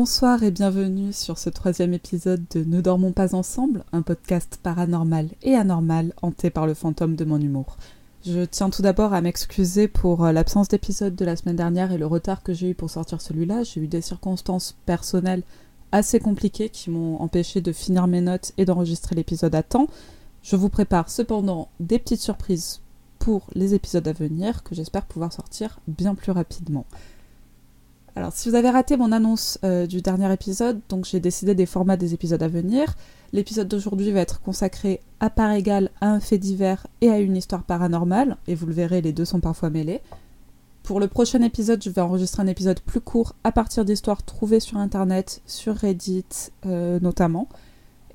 Bonsoir et bienvenue sur ce troisième épisode de Ne dormons pas ensemble, un podcast paranormal et anormal hanté par le fantôme de mon humour. Je tiens tout d'abord à m'excuser pour euh, l'absence d'épisode de la semaine dernière et le retard que j'ai eu pour sortir celui-là. J'ai eu des circonstances personnelles assez compliquées qui m'ont empêché de finir mes notes et d'enregistrer l'épisode à temps. Je vous prépare cependant des petites surprises pour les épisodes à venir que j'espère pouvoir sortir bien plus rapidement. Alors, si vous avez raté mon annonce euh, du dernier épisode, donc j'ai décidé des formats des épisodes à venir. L'épisode d'aujourd'hui va être consacré à part égale à un fait divers et à une histoire paranormale, et vous le verrez, les deux sont parfois mêlés. Pour le prochain épisode, je vais enregistrer un épisode plus court à partir d'histoires trouvées sur internet, sur Reddit euh, notamment.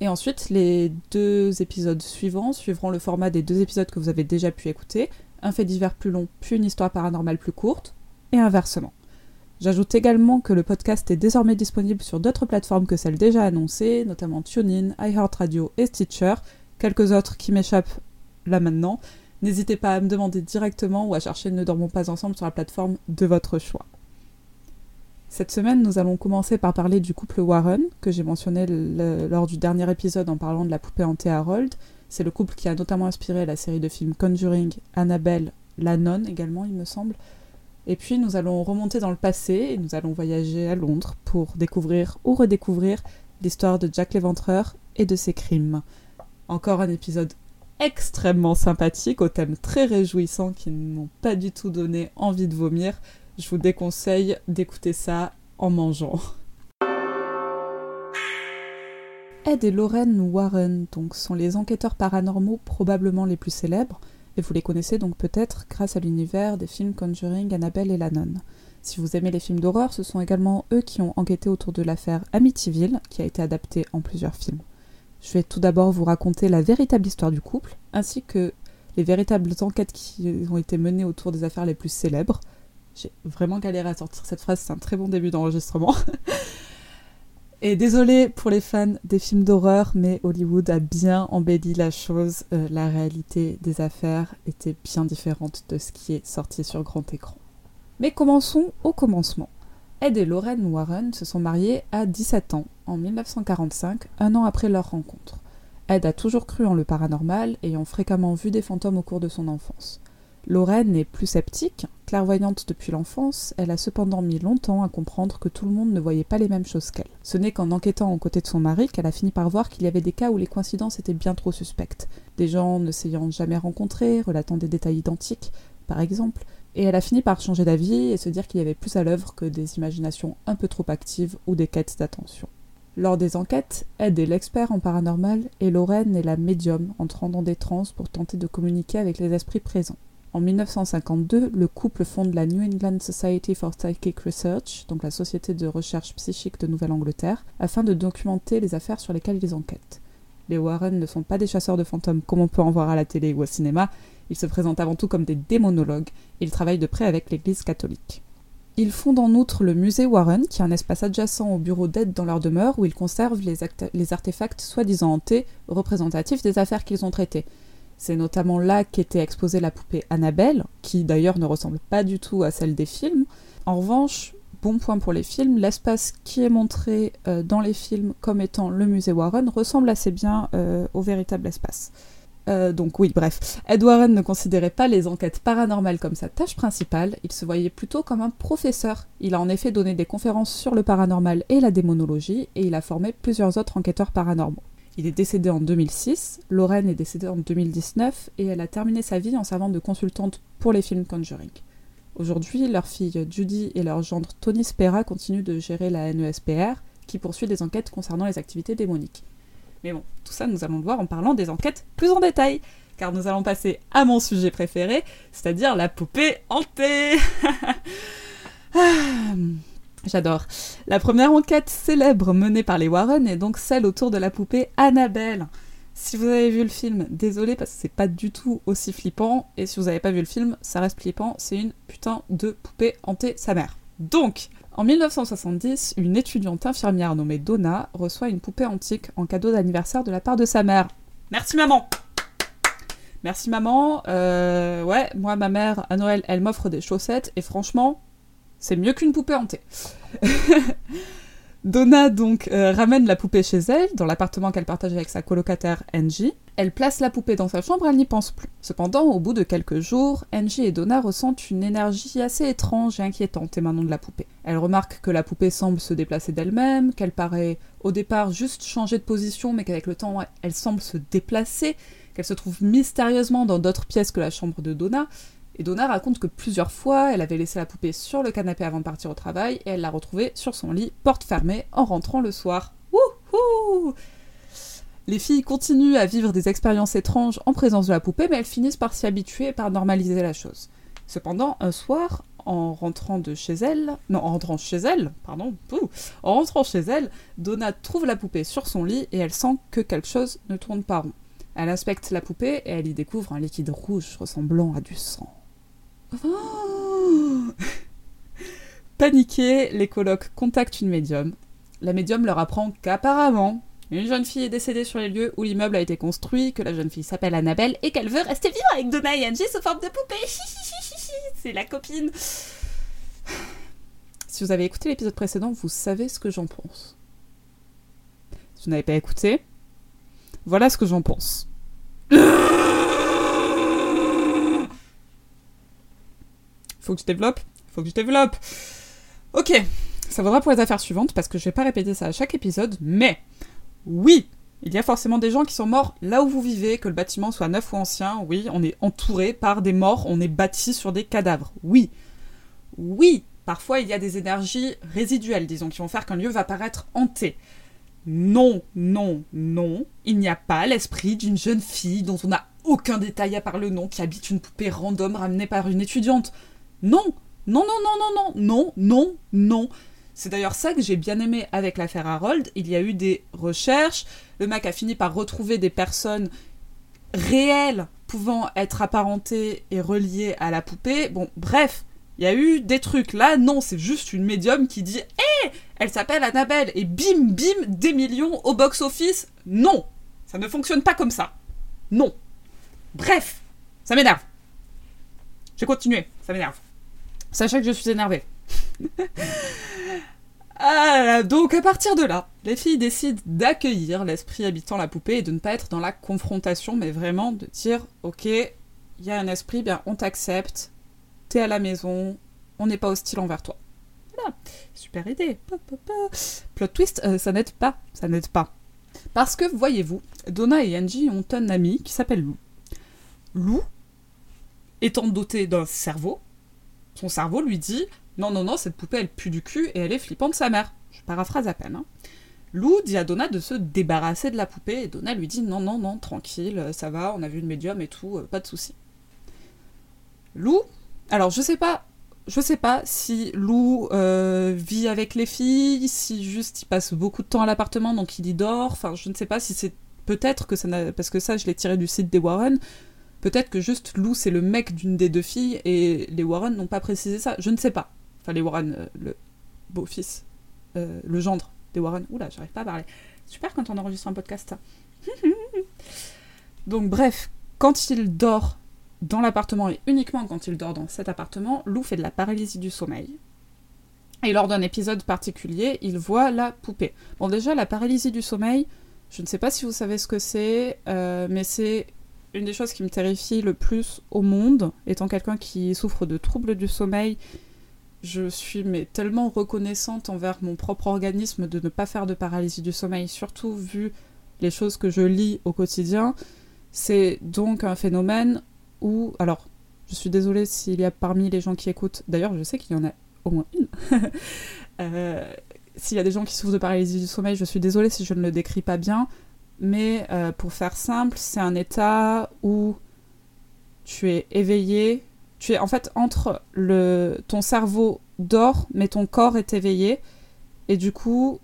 Et ensuite, les deux épisodes suivants suivront le format des deux épisodes que vous avez déjà pu écouter, un fait divers plus long, puis une histoire paranormale plus courte, et inversement. J'ajoute également que le podcast est désormais disponible sur d'autres plateformes que celles déjà annoncées, notamment TuneIn, iHeartRadio et Stitcher, quelques autres qui m'échappent là maintenant. N'hésitez pas à me demander directement ou à chercher Ne dormons pas ensemble sur la plateforme de votre choix. Cette semaine, nous allons commencer par parler du couple Warren, que j'ai mentionné lors du dernier épisode en parlant de la poupée hantée Harold. C'est le couple qui a notamment inspiré la série de films Conjuring, Annabelle, La Nonne également, il me semble, et puis nous allons remonter dans le passé et nous allons voyager à Londres pour découvrir ou redécouvrir l'histoire de Jack l'Éventreur et de ses crimes. Encore un épisode extrêmement sympathique au thème très réjouissant qui ne m'ont pas du tout donné envie de vomir. Je vous déconseille d'écouter ça en mangeant. Ed et Lorraine Warren donc, sont les enquêteurs paranormaux probablement les plus célèbres et vous les connaissez donc peut-être grâce à l'univers des films Conjuring, Annabelle et La Nonne. Si vous aimez les films d'horreur, ce sont également eux qui ont enquêté autour de l'affaire Amityville, qui a été adaptée en plusieurs films. Je vais tout d'abord vous raconter la véritable histoire du couple, ainsi que les véritables enquêtes qui ont été menées autour des affaires les plus célèbres. J'ai vraiment galéré à sortir cette phrase, c'est un très bon début d'enregistrement. Et désolé pour les fans des films d'horreur, mais Hollywood a bien embelli la chose. Euh, la réalité des affaires était bien différente de ce qui est sorti sur grand écran. Mais commençons au commencement. Ed et Lorraine Warren se sont mariés à 17 ans, en 1945, un an après leur rencontre. Ed a toujours cru en le paranormal, ayant fréquemment vu des fantômes au cours de son enfance. Lorraine est plus sceptique, clairvoyante depuis l'enfance, elle a cependant mis longtemps à comprendre que tout le monde ne voyait pas les mêmes choses qu'elle. Ce n'est qu'en enquêtant aux côtés de son mari qu'elle a fini par voir qu'il y avait des cas où les coïncidences étaient bien trop suspectes. Des gens ne s'ayant jamais rencontrés, relatant des détails identiques, par exemple, et elle a fini par changer d'avis et se dire qu'il y avait plus à l'œuvre que des imaginations un peu trop actives ou des quêtes d'attention. Lors des enquêtes, Ed est l'expert en paranormal et Lorraine est la médium entrant dans des transes pour tenter de communiquer avec les esprits présents. En 1952, le couple fonde la New England Society for Psychic Research, donc la Société de recherche psychique de Nouvelle-Angleterre, afin de documenter les affaires sur lesquelles ils enquêtent. Les Warren ne sont pas des chasseurs de fantômes comme on peut en voir à la télé ou au cinéma, ils se présentent avant tout comme des démonologues, et ils travaillent de près avec l'Église catholique. Ils fondent en outre le musée Warren, qui est un espace adjacent au bureau d'aide dans leur demeure où ils conservent les, les artefacts soi-disant hantés représentatifs des affaires qu'ils ont traitées. C'est notamment là qu'était exposée la poupée Annabelle, qui d'ailleurs ne ressemble pas du tout à celle des films. En revanche, bon point pour les films, l'espace qui est montré euh, dans les films comme étant le musée Warren ressemble assez bien euh, au véritable espace. Euh, donc oui, bref. Ed Warren ne considérait pas les enquêtes paranormales comme sa tâche principale, il se voyait plutôt comme un professeur. Il a en effet donné des conférences sur le paranormal et la démonologie, et il a formé plusieurs autres enquêteurs paranormaux. Il est décédé en 2006, Lorraine est décédée en 2019 et elle a terminé sa vie en servant de consultante pour les films Conjuring. Aujourd'hui, leur fille Judy et leur gendre Tony Spera continuent de gérer la NESPR qui poursuit des enquêtes concernant les activités démoniques. Mais bon, tout ça nous allons le voir en parlant des enquêtes plus en détail, car nous allons passer à mon sujet préféré, c'est-à-dire la poupée hantée. Ah, J'adore. La première enquête célèbre menée par les Warren est donc celle autour de la poupée Annabelle. Si vous avez vu le film, désolé parce que c'est pas du tout aussi flippant. Et si vous avez pas vu le film, ça reste flippant. C'est une putain de poupée hantée sa mère. Donc, en 1970, une étudiante infirmière nommée Donna reçoit une poupée antique en cadeau d'anniversaire de la part de sa mère. Merci maman Merci maman. Euh, ouais, moi ma mère à Noël, elle m'offre des chaussettes et franchement, c'est mieux qu'une poupée hantée. Donna donc euh, ramène la poupée chez elle, dans l'appartement qu'elle partage avec sa colocataire Angie. Elle place la poupée dans sa chambre, elle n'y pense plus. Cependant, au bout de quelques jours, Angie et Donna ressentent une énergie assez étrange et inquiétante émanant de la poupée. Elle remarque que la poupée semble se déplacer d'elle-même, qu'elle paraît au départ juste changer de position, mais qu'avec le temps, elle semble se déplacer, qu'elle se trouve mystérieusement dans d'autres pièces que la chambre de Donna, et Donna raconte que plusieurs fois, elle avait laissé la poupée sur le canapé avant de partir au travail et elle l'a retrouvée sur son lit, porte fermée, en rentrant le soir. Wouhou Les filles continuent à vivre des expériences étranges en présence de la poupée, mais elles finissent par s'y habituer et par normaliser la chose. Cependant, un soir, en rentrant de chez elle, non, en rentrant chez elle, pardon, en rentrant chez elle, Donna trouve la poupée sur son lit et elle sent que quelque chose ne tourne pas rond. Elle inspecte la poupée et elle y découvre un liquide rouge ressemblant à du sang. Oh Paniqués, les colocs contactent une médium. La médium leur apprend qu'apparemment, une jeune fille est décédée sur les lieux où l'immeuble a été construit, que la jeune fille s'appelle Annabelle et qu'elle veut rester vivre avec Donna et Angie sous forme de poupée. C'est la copine. Si vous avez écouté l'épisode précédent, vous savez ce que j'en pense. Si vous n'avez pas écouté, voilà ce que j'en pense. Faut que je développe Faut que je développe Ok, ça vaudra pour les affaires suivantes parce que je vais pas répéter ça à chaque épisode, mais oui, il y a forcément des gens qui sont morts là où vous vivez, que le bâtiment soit neuf ou ancien. Oui, on est entouré par des morts, on est bâti sur des cadavres. Oui. Oui, parfois il y a des énergies résiduelles, disons, qui vont faire qu'un lieu va paraître hanté. Non, non, non, il n'y a pas l'esprit d'une jeune fille dont on n'a aucun détail à part le nom qui habite une poupée random ramenée par une étudiante. Non, non, non, non, non, non, non, non, non. C'est d'ailleurs ça que j'ai bien aimé avec l'affaire Harold. Il y a eu des recherches. Le mec a fini par retrouver des personnes réelles pouvant être apparentées et reliées à la poupée. Bon, bref, il y a eu des trucs. Là, non, c'est juste une médium qui dit Hé Elle s'appelle Annabelle et bim, bim, des millions au box-office. Non Ça ne fonctionne pas comme ça. Non. Bref, ça m'énerve. Je vais continuer, ça m'énerve. Sachez que je suis énervée. ah, donc à partir de là, les filles décident d'accueillir l'esprit habitant la poupée et de ne pas être dans la confrontation, mais vraiment de dire ok, il y a un esprit, bien on t'accepte, t'es à la maison, on n'est pas hostile envers toi. Voilà, super idée. Plot twist, euh, ça n'aide pas, ça n'aide pas. Parce que, voyez-vous, Donna et Angie ont un ami qui s'appelle Lou. Lou, étant doté d'un cerveau, son cerveau lui dit Non, non, non, cette poupée elle pue du cul et elle est flippante sa mère. Je paraphrase à peine. Hein. Lou dit à Donna de se débarrasser de la poupée et Donna lui dit Non, non, non, tranquille, ça va, on a vu une médium et tout, euh, pas de souci. Lou, alors je sais pas, je sais pas si Lou euh, vit avec les filles, si juste il passe beaucoup de temps à l'appartement donc il y dort, enfin je ne sais pas si c'est peut-être que ça n'a. Parce que ça je l'ai tiré du site des Warren, Peut-être que juste Lou c'est le mec d'une des deux filles et les Warren n'ont pas précisé ça. Je ne sais pas. Enfin, les Warren, euh, le beau-fils, euh, le gendre des Warren. Oula, j'arrive pas à parler. Super quand on enregistre un podcast, Donc, bref, quand il dort dans l'appartement et uniquement quand il dort dans cet appartement, Lou fait de la paralysie du sommeil. Et lors d'un épisode particulier, il voit la poupée. Bon, déjà, la paralysie du sommeil, je ne sais pas si vous savez ce que c'est, euh, mais c'est une des choses qui me terrifie le plus au monde, étant quelqu'un qui souffre de troubles du sommeil, je suis mais tellement reconnaissante envers mon propre organisme de ne pas faire de paralysie du sommeil, surtout vu les choses que je lis au quotidien. C'est donc un phénomène où, alors, je suis désolée s'il y a parmi les gens qui écoutent, d'ailleurs je sais qu'il y en a au moins une, euh, s'il y a des gens qui souffrent de paralysie du sommeil, je suis désolée si je ne le décris pas bien, mais euh, pour faire simple, c'est un état où tu es éveillé, tu es en fait entre le ton cerveau dort mais ton corps est éveillé. Et du coup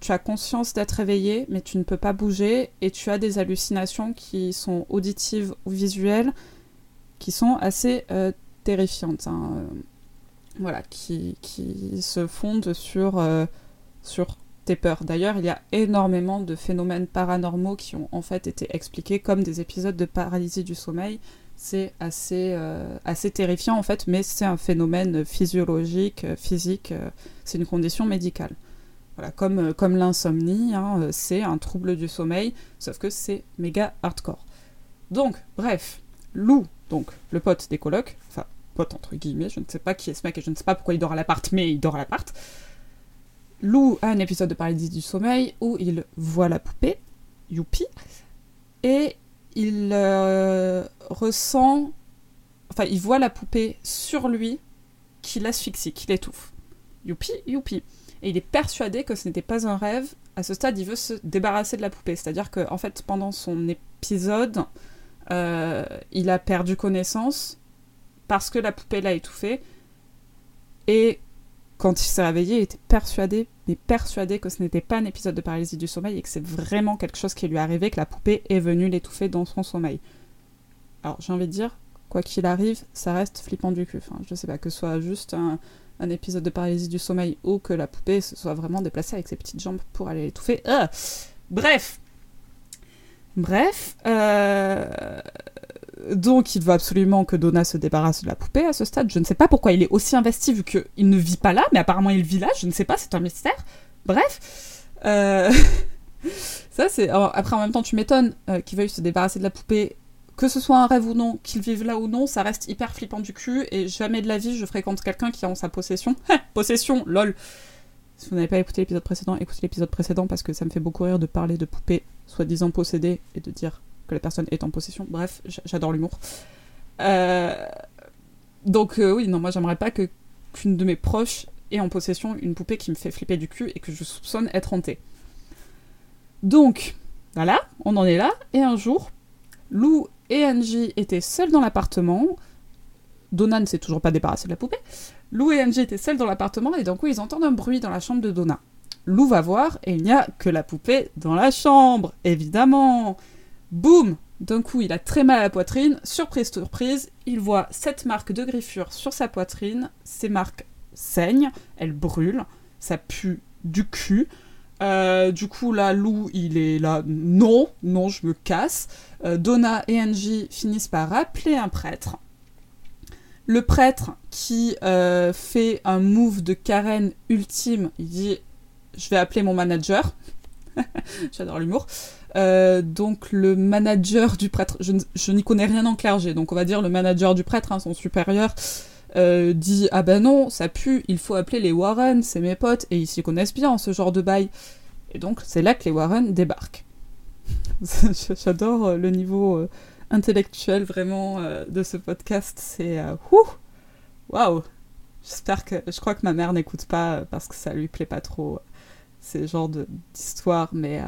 tu as conscience d'être éveillé mais tu ne peux pas bouger. Et tu as des hallucinations qui sont auditives ou visuelles qui sont assez euh, terrifiantes hein, euh, voilà qui, se fondent sur sur peurs. D'ailleurs, il y a énormément de phénomènes paranormaux qui ont en fait été expliqués comme des épisodes de paralysie du sommeil. C'est assez, euh, assez terrifiant en fait, mais c'est un phénomène physiologique, euh, physique, euh, c'est une condition médicale. Voilà, comme, comme l'insomnie, hein, c'est un trouble du sommeil, sauf que c'est méga hardcore. Donc, bref, Lou, donc le pote des colocs, enfin, pote entre guillemets, je ne sais pas qui est ce mec et je ne sais pas pourquoi il dort à l'appart, mais il dort à l'appart. Lou a un épisode de paralysie du sommeil où il voit la poupée, Youpi, et il euh, ressent. Enfin, il voit la poupée sur lui qui l'asphyxie, qui l'étouffe. Youpi, youpi. Et il est persuadé que ce n'était pas un rêve. À ce stade, il veut se débarrasser de la poupée. C'est-à-dire qu'en en fait, pendant son épisode, euh, il a perdu connaissance parce que la poupée l'a étouffé. Et quand il s'est réveillé, il était persuadé, mais persuadé que ce n'était pas un épisode de paralysie du sommeil et que c'est vraiment quelque chose qui lui est arrivé, que la poupée est venue l'étouffer dans son sommeil. Alors j'ai envie de dire, quoi qu'il arrive, ça reste flippant du cul. Enfin, je sais pas, que ce soit juste un, épisode de paralysie du sommeil ou que la poupée se soit vraiment déplacée avec ses petites jambes pour aller l'étouffer. Ah Bref Bref, euh, donc il veut absolument que Donna se débarrasse de la poupée à ce stade. Je ne sais pas pourquoi il est aussi investi vu qu'il ne vit pas là, mais apparemment il vit là, je ne sais pas, c'est un mystère. Bref. Euh, ça c'est... Après en même temps tu m'étonnes euh, qu'il veuille se débarrasser de la poupée, que ce soit un rêve ou non, qu'il vive là ou non, ça reste hyper flippant du cul et jamais de la vie je fréquente quelqu'un qui a en sa possession... possession, lol si vous n'avez pas écouté l'épisode précédent, écoutez l'épisode précédent parce que ça me fait beaucoup rire de parler de poupées soi-disant possédées et de dire que la personne est en possession. Bref, j'adore l'humour. Euh, donc euh, oui, non, moi j'aimerais pas que qu'une de mes proches ait en possession une poupée qui me fait flipper du cul et que je soupçonne être hantée. Donc, voilà, on en est là. Et un jour, Lou et Angie étaient seuls dans l'appartement. Donna ne s'est toujours pas débarrassée de la poupée. Lou et Angie étaient seuls dans l'appartement et d'un coup ils entendent un bruit dans la chambre de Donna. Lou va voir et il n'y a que la poupée dans la chambre, évidemment. Boum D'un coup, il a très mal à la poitrine. Surprise, surprise, il voit cette marque de griffure sur sa poitrine. Ces marques saignent, elles brûlent, ça pue du cul. Euh, du coup, là, Lou, il est là, non, non, je me casse. Euh, Donna et Angie finissent par appeler un prêtre. Le prêtre qui euh, fait un move de Karen ultime, il dit Je vais appeler mon manager. J'adore l'humour. Euh, donc le manager du prêtre, je, n'y connais rien en clergé, donc on va dire le manager du prêtre, hein, son supérieur, euh, dit ah ben non, ça pue, il faut appeler les Warren, c'est mes potes, et ils s'y connaissent bien en ce genre de bail. Et donc c'est là que les Warren débarquent. J'adore euh, le niveau intellectuel vraiment de ce podcast, c'est waouh, j'espère que, je crois que ma mère n'écoute pas parce que ça lui plaît pas trop ces genres d'histoires, mais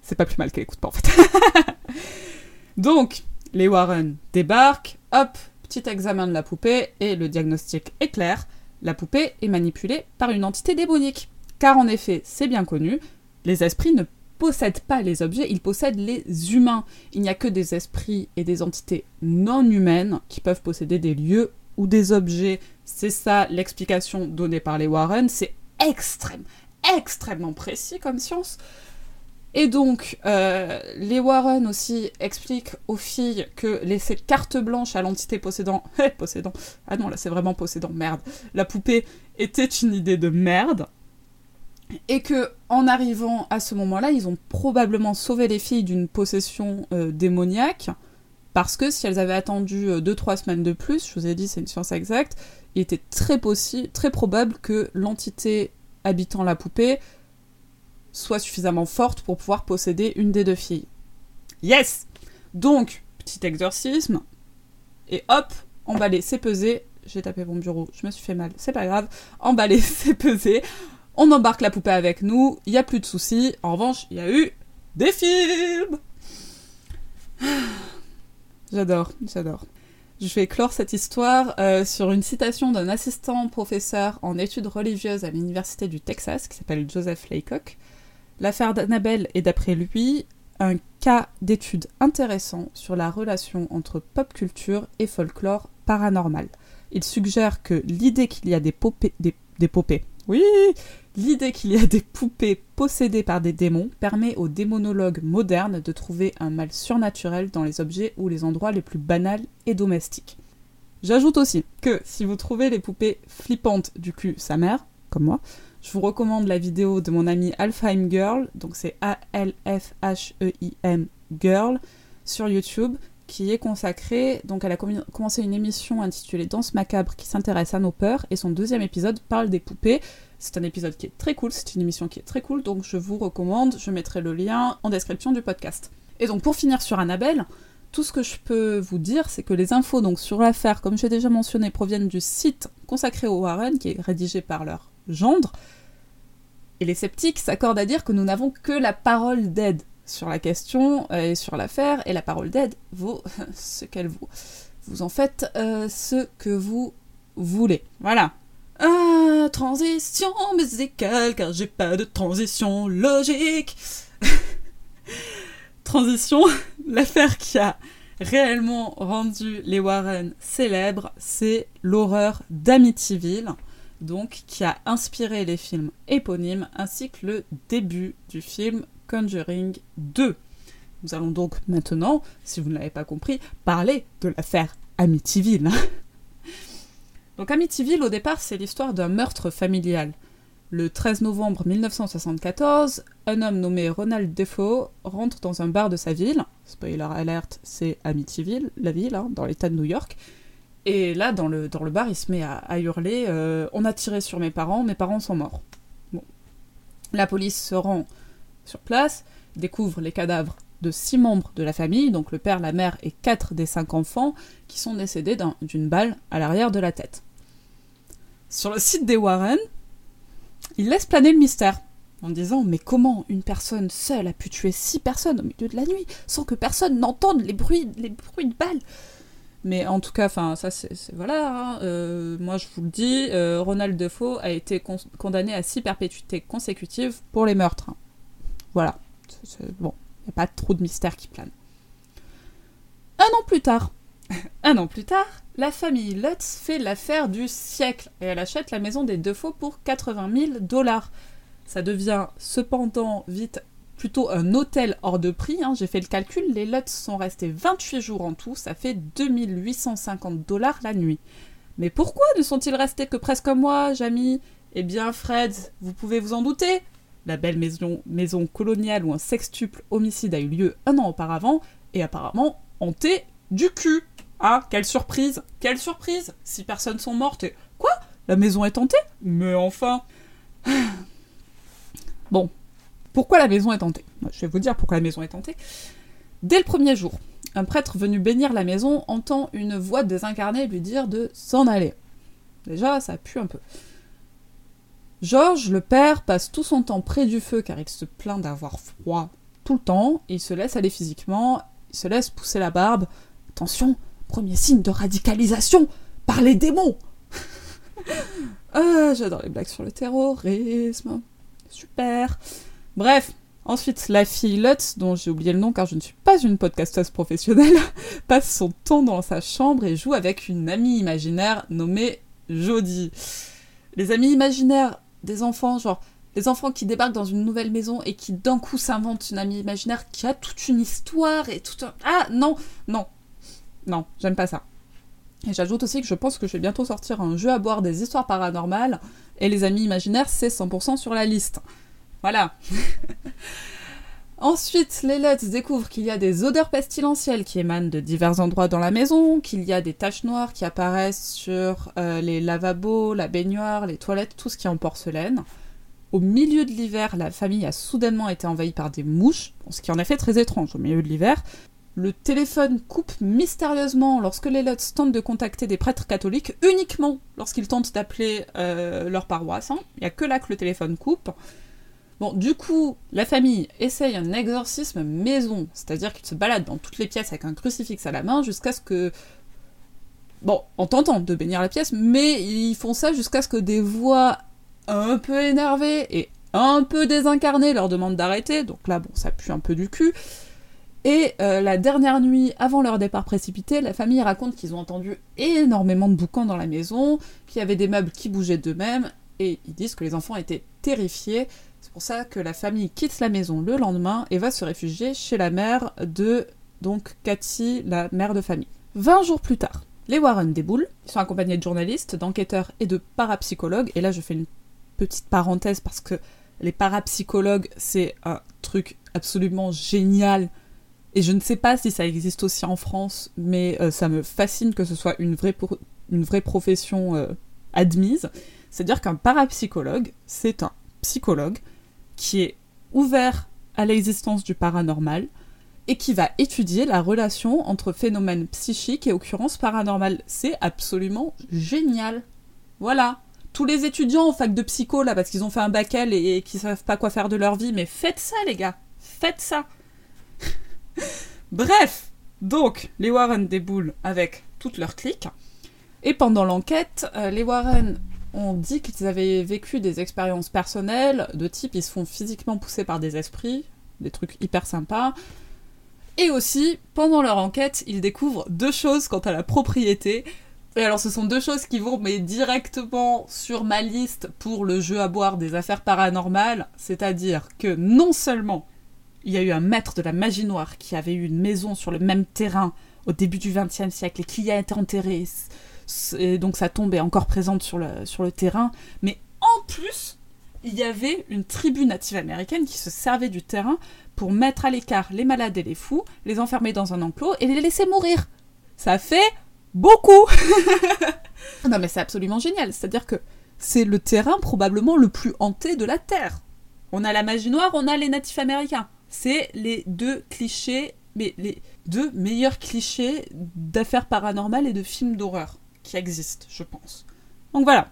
c'est pas plus mal qu'elle écoute pas en fait. Donc, les Warren débarquent, hop, petit examen de la poupée, et le diagnostic est clair, la poupée est manipulée par une entité démonique. Car en effet, c'est bien connu, les esprits ne possèdent pas les objets, ils possèdent les humains. Il n'y a que des esprits et des entités non humaines qui peuvent posséder des lieux ou des objets. C'est ça l'explication donnée par les Warren, c'est extrême, extrêmement précis comme science. Et donc, euh, les Warren aussi expliquent aux filles que laisser carte blanche à l'entité possédant... Eh, possédant... Ah non, là c'est vraiment possédant, merde. La poupée était une idée de merde. Et que, en arrivant à ce moment-là, ils ont probablement sauvé les filles d'une possession euh, démoniaque. Parce que si elles avaient attendu 2-3 euh, semaines de plus, je vous ai dit c'est une science exacte, il était très, possible, très probable que l'entité habitant la poupée soit suffisamment forte pour pouvoir posséder une des deux filles. Yes Donc, petit exorcisme, et hop, emballer, c'est pesé. J'ai tapé mon bureau, je me suis fait mal, c'est pas grave. Emballer, c'est pesé. On embarque la poupée avec nous, il n'y a plus de soucis. En revanche, il y a eu des films J'adore, j'adore. Je vais clore cette histoire euh, sur une citation d'un assistant professeur en études religieuses à l'université du Texas qui s'appelle Joseph Laycock, L'affaire d'Annabelle est d'après lui un cas d'étude intéressant sur la relation entre pop culture et folklore paranormal. Il suggère que l'idée qu'il y a des des, oui, l'idée qu'il y a des poupées possédées par des démons permet aux démonologues modernes de trouver un mal surnaturel dans les objets ou les endroits les plus banals et domestiques. J'ajoute aussi que si vous trouvez les poupées flippantes du cul sa mère, comme moi, je vous recommande la vidéo de mon ami Alfheim Girl, donc c'est A-L-F-H-E-I-M Girl, sur YouTube, qui est consacrée, donc elle a commencé une émission intitulée Danse macabre qui s'intéresse à nos peurs, et son deuxième épisode parle des poupées. C'est un épisode qui est très cool, c'est une émission qui est très cool, donc je vous recommande, je mettrai le lien en description du podcast. Et donc pour finir sur Annabelle, tout ce que je peux vous dire, c'est que les infos donc sur l'affaire, comme j'ai déjà mentionné, proviennent du site consacré aux Warren, qui est rédigé par leur gendre. Et les sceptiques s'accordent à dire que nous n'avons que la parole d'aide sur la question euh, et sur l'affaire, et la parole d'aide vaut ce qu'elle vaut. Vous en faites euh, ce que vous voulez. Voilà. Ah, transition musicale, car j'ai pas de transition logique. transition, l'affaire qui a réellement rendu les Warren célèbres, c'est l'horreur d'Amityville, donc qui a inspiré les films éponymes ainsi que le début du film Conjuring 2. Nous allons donc maintenant, si vous ne l'avez pas compris, parler de l'affaire Amityville. donc Amityville, au départ, c'est l'histoire d'un meurtre familial. Le 13 novembre 1974, un homme nommé Ronald Defoe rentre dans un bar de sa ville. Spoiler alert, c'est Amityville, la ville, hein, dans l'état de New York. Et là, dans le, dans le bar, il se met à, hurler euh, On a tiré sur mes parents, mes parents sont morts. Bon. La police se rend sur place, découvre les cadavres de six membres de la famille, donc le père, la mère et quatre des cinq enfants, qui sont décédés d'une balle à l'arrière de la tête. Sur le site des Warren, il laisse planer le mystère en disant mais comment une personne seule a pu tuer six personnes au milieu de la nuit sans que personne n'entende les bruits, de balles? Mais en tout cas, ça c'est voilà. Hein, euh, moi je vous le dis, euh, Ronald Defoe a été condamné à six perpétuités consécutives pour les meurtres. Hein. Voilà. bon, il n'y a pas trop de mystère qui plane. Un an plus tard, un an plus tard, la famille Lutz fait l'affaire du siècle et elle achète la maison des Defoe pour 80 000 dollars. Ça devient cependant vite plutôt un hôtel hors de prix. Hein. J'ai fait le calcul, les Lutz sont restés 28 jours en tout, ça fait 2850 dollars la nuit. Mais pourquoi ne sont-ils restés que presque un mois, Jamie Eh bien, Fred, vous pouvez vous en douter. La belle maison, maison coloniale où un sextuple homicide a eu lieu un an auparavant et apparemment hantée du cul. Ah, quelle surprise Quelle surprise Six personnes sont mortes et... Quoi? La maison est tentée Mais enfin Bon. Pourquoi la maison est tentée Je vais vous dire pourquoi la maison est tentée. Dès le premier jour, un prêtre venu bénir la maison entend une voix désincarnée lui dire de s'en aller. Déjà, ça pue un peu. Georges, le père, passe tout son temps près du feu car il se plaint d'avoir froid tout le temps, il se laisse aller physiquement, il se laisse pousser la barbe. Attention, Premier signe de radicalisation par les démons. ah, j'adore les blagues sur le terrorisme. Super. Bref, ensuite, la fille Lutz, dont j'ai oublié le nom car je ne suis pas une podcasteuse professionnelle, passe son temps dans sa chambre et joue avec une amie imaginaire nommée Jodie. Les amis imaginaires des enfants, genre les enfants qui débarquent dans une nouvelle maison et qui d'un coup s'inventent une amie imaginaire qui a toute une histoire et tout un... Ah non, non, non, j'aime pas ça. Et j'ajoute aussi que je pense que je vais bientôt sortir un jeu à boire des histoires paranormales, et les amis imaginaires, c'est 100% sur la liste. Voilà. Ensuite, les Lutz découvrent qu'il y a des odeurs pestilentielles qui émanent de divers endroits dans la maison, qu'il y a des taches noires qui apparaissent sur euh, les lavabos, la baignoire, les toilettes, tout ce qui est en porcelaine. Au milieu de l'hiver, la famille a soudainement été envahie par des mouches, ce qui en est fait très étrange au milieu de l'hiver, le téléphone coupe mystérieusement lorsque les Lutz tentent de contacter des prêtres catholiques, uniquement lorsqu'ils tentent d'appeler euh, leur paroisse. Hein. Il n'y a que là que le téléphone coupe. Bon, du coup, la famille essaye un exorcisme maison, c'est-à-dire qu'ils se baladent dans toutes les pièces avec un crucifix à la main jusqu'à ce que. Bon, en tentant de bénir la pièce, mais ils font ça jusqu'à ce que des voix un peu énervées et un peu désincarnées leur demandent d'arrêter, donc là, bon, ça pue un peu du cul. Et euh, la dernière nuit, avant leur départ précipité, la famille raconte qu'ils ont entendu énormément de boucans dans la maison, qu'il y avait des meubles qui bougeaient d'eux-mêmes, et ils disent que les enfants étaient terrifiés. C'est pour ça que la famille quitte la maison le lendemain et va se réfugier chez la mère de donc Cathy, la mère de famille. 20 jours plus tard, les Warren déboulent. Ils sont accompagnés de journalistes, d'enquêteurs et de parapsychologues. Et là, je fais une petite parenthèse parce que les parapsychologues, c'est un truc absolument génial. Et je ne sais pas si ça existe aussi en France, mais euh, ça me fascine que ce soit une vraie, une vraie profession euh, admise. C'est-à-dire qu'un parapsychologue, c'est un psychologue qui est ouvert à l'existence du paranormal et qui va étudier la relation entre phénomènes psychiques et occurrences paranormales. C'est absolument génial. Voilà. Tous les étudiants en fac de psycho, là, parce qu'ils ont fait un bac L et, et qui savent pas quoi faire de leur vie, mais faites ça, les gars. Faites ça. Bref. Donc, les Warren déboulent avec toute leur clique. Et pendant l'enquête, euh, les Warren ont dit qu'ils avaient vécu des expériences personnelles de type ils se font physiquement pousser par des esprits, des trucs hyper sympas. Et aussi, pendant leur enquête, ils découvrent deux choses quant à la propriété. Et alors, ce sont deux choses qui vont directement sur ma liste pour le jeu à boire des affaires paranormales. C'est-à-dire que non seulement il y a eu un maître de la magie noire qui avait eu une maison sur le même terrain au début du XXe siècle et qui a été enterré, et donc sa tombe est encore présente sur le, sur le terrain, mais en plus, il y avait une tribu native américaine qui se servait du terrain pour mettre à l'écart les malades et les fous, les enfermer dans un enclos et les laisser mourir. Ça fait beaucoup Non mais c'est absolument génial, c'est-à-dire que c'est le terrain probablement le plus hanté de la Terre. On a la magie noire, on a les natifs américains. C'est les deux clichés, mais les deux meilleurs clichés d'affaires paranormales et de films d'horreur qui existent, je pense. Donc voilà.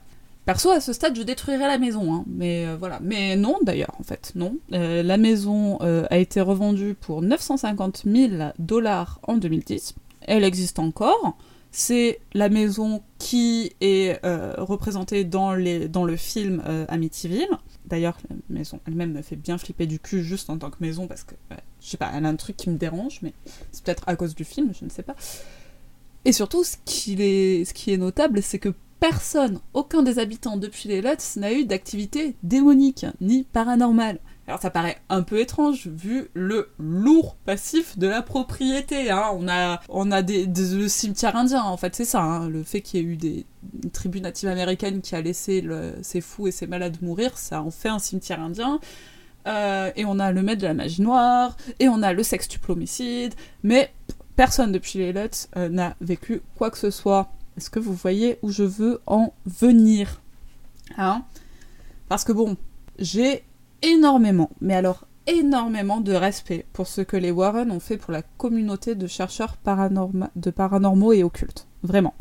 Perso, à ce stade, je détruirais la maison, hein. mais euh, voilà. Mais non, d'ailleurs, en fait, non. Euh, la maison euh, a été revendue pour 950 000 dollars en 2010. Elle existe encore. C'est la maison qui est représentée dans, les, dans le film Amityville. D'ailleurs, la maison elle-même me fait bien flipper du cul juste en tant que maison parce que, je sais pas, elle a un truc qui me dérange, mais c'est peut-être à cause du film, je ne sais pas. Et surtout, ce qui est, notable, c'est que personne, aucun des habitants depuis les Lutz n'a eu d'activité démonique ni paranormale. Alors ça paraît un peu étrange vu le lourd passif de la propriété. Hein. On a, on a des, le cimetière indien, en fait, c'est ça. Hein. Le fait qu'il y ait eu des une tribu native américaine qui a laissé ses fous et ses malades mourir, ça en fait un cimetière indien. Euh, et on a le maître de la magie noire, et on a le sextuple homicide, mais personne depuis les Lutz euh, n'a vécu quoi que ce soit. Est-ce que vous voyez où je veux en venir hein? Parce que bon, j'ai énormément, mais alors énormément de respect pour ce que les Warren ont fait pour la communauté de chercheurs de paranormaux et occultes. Vraiment.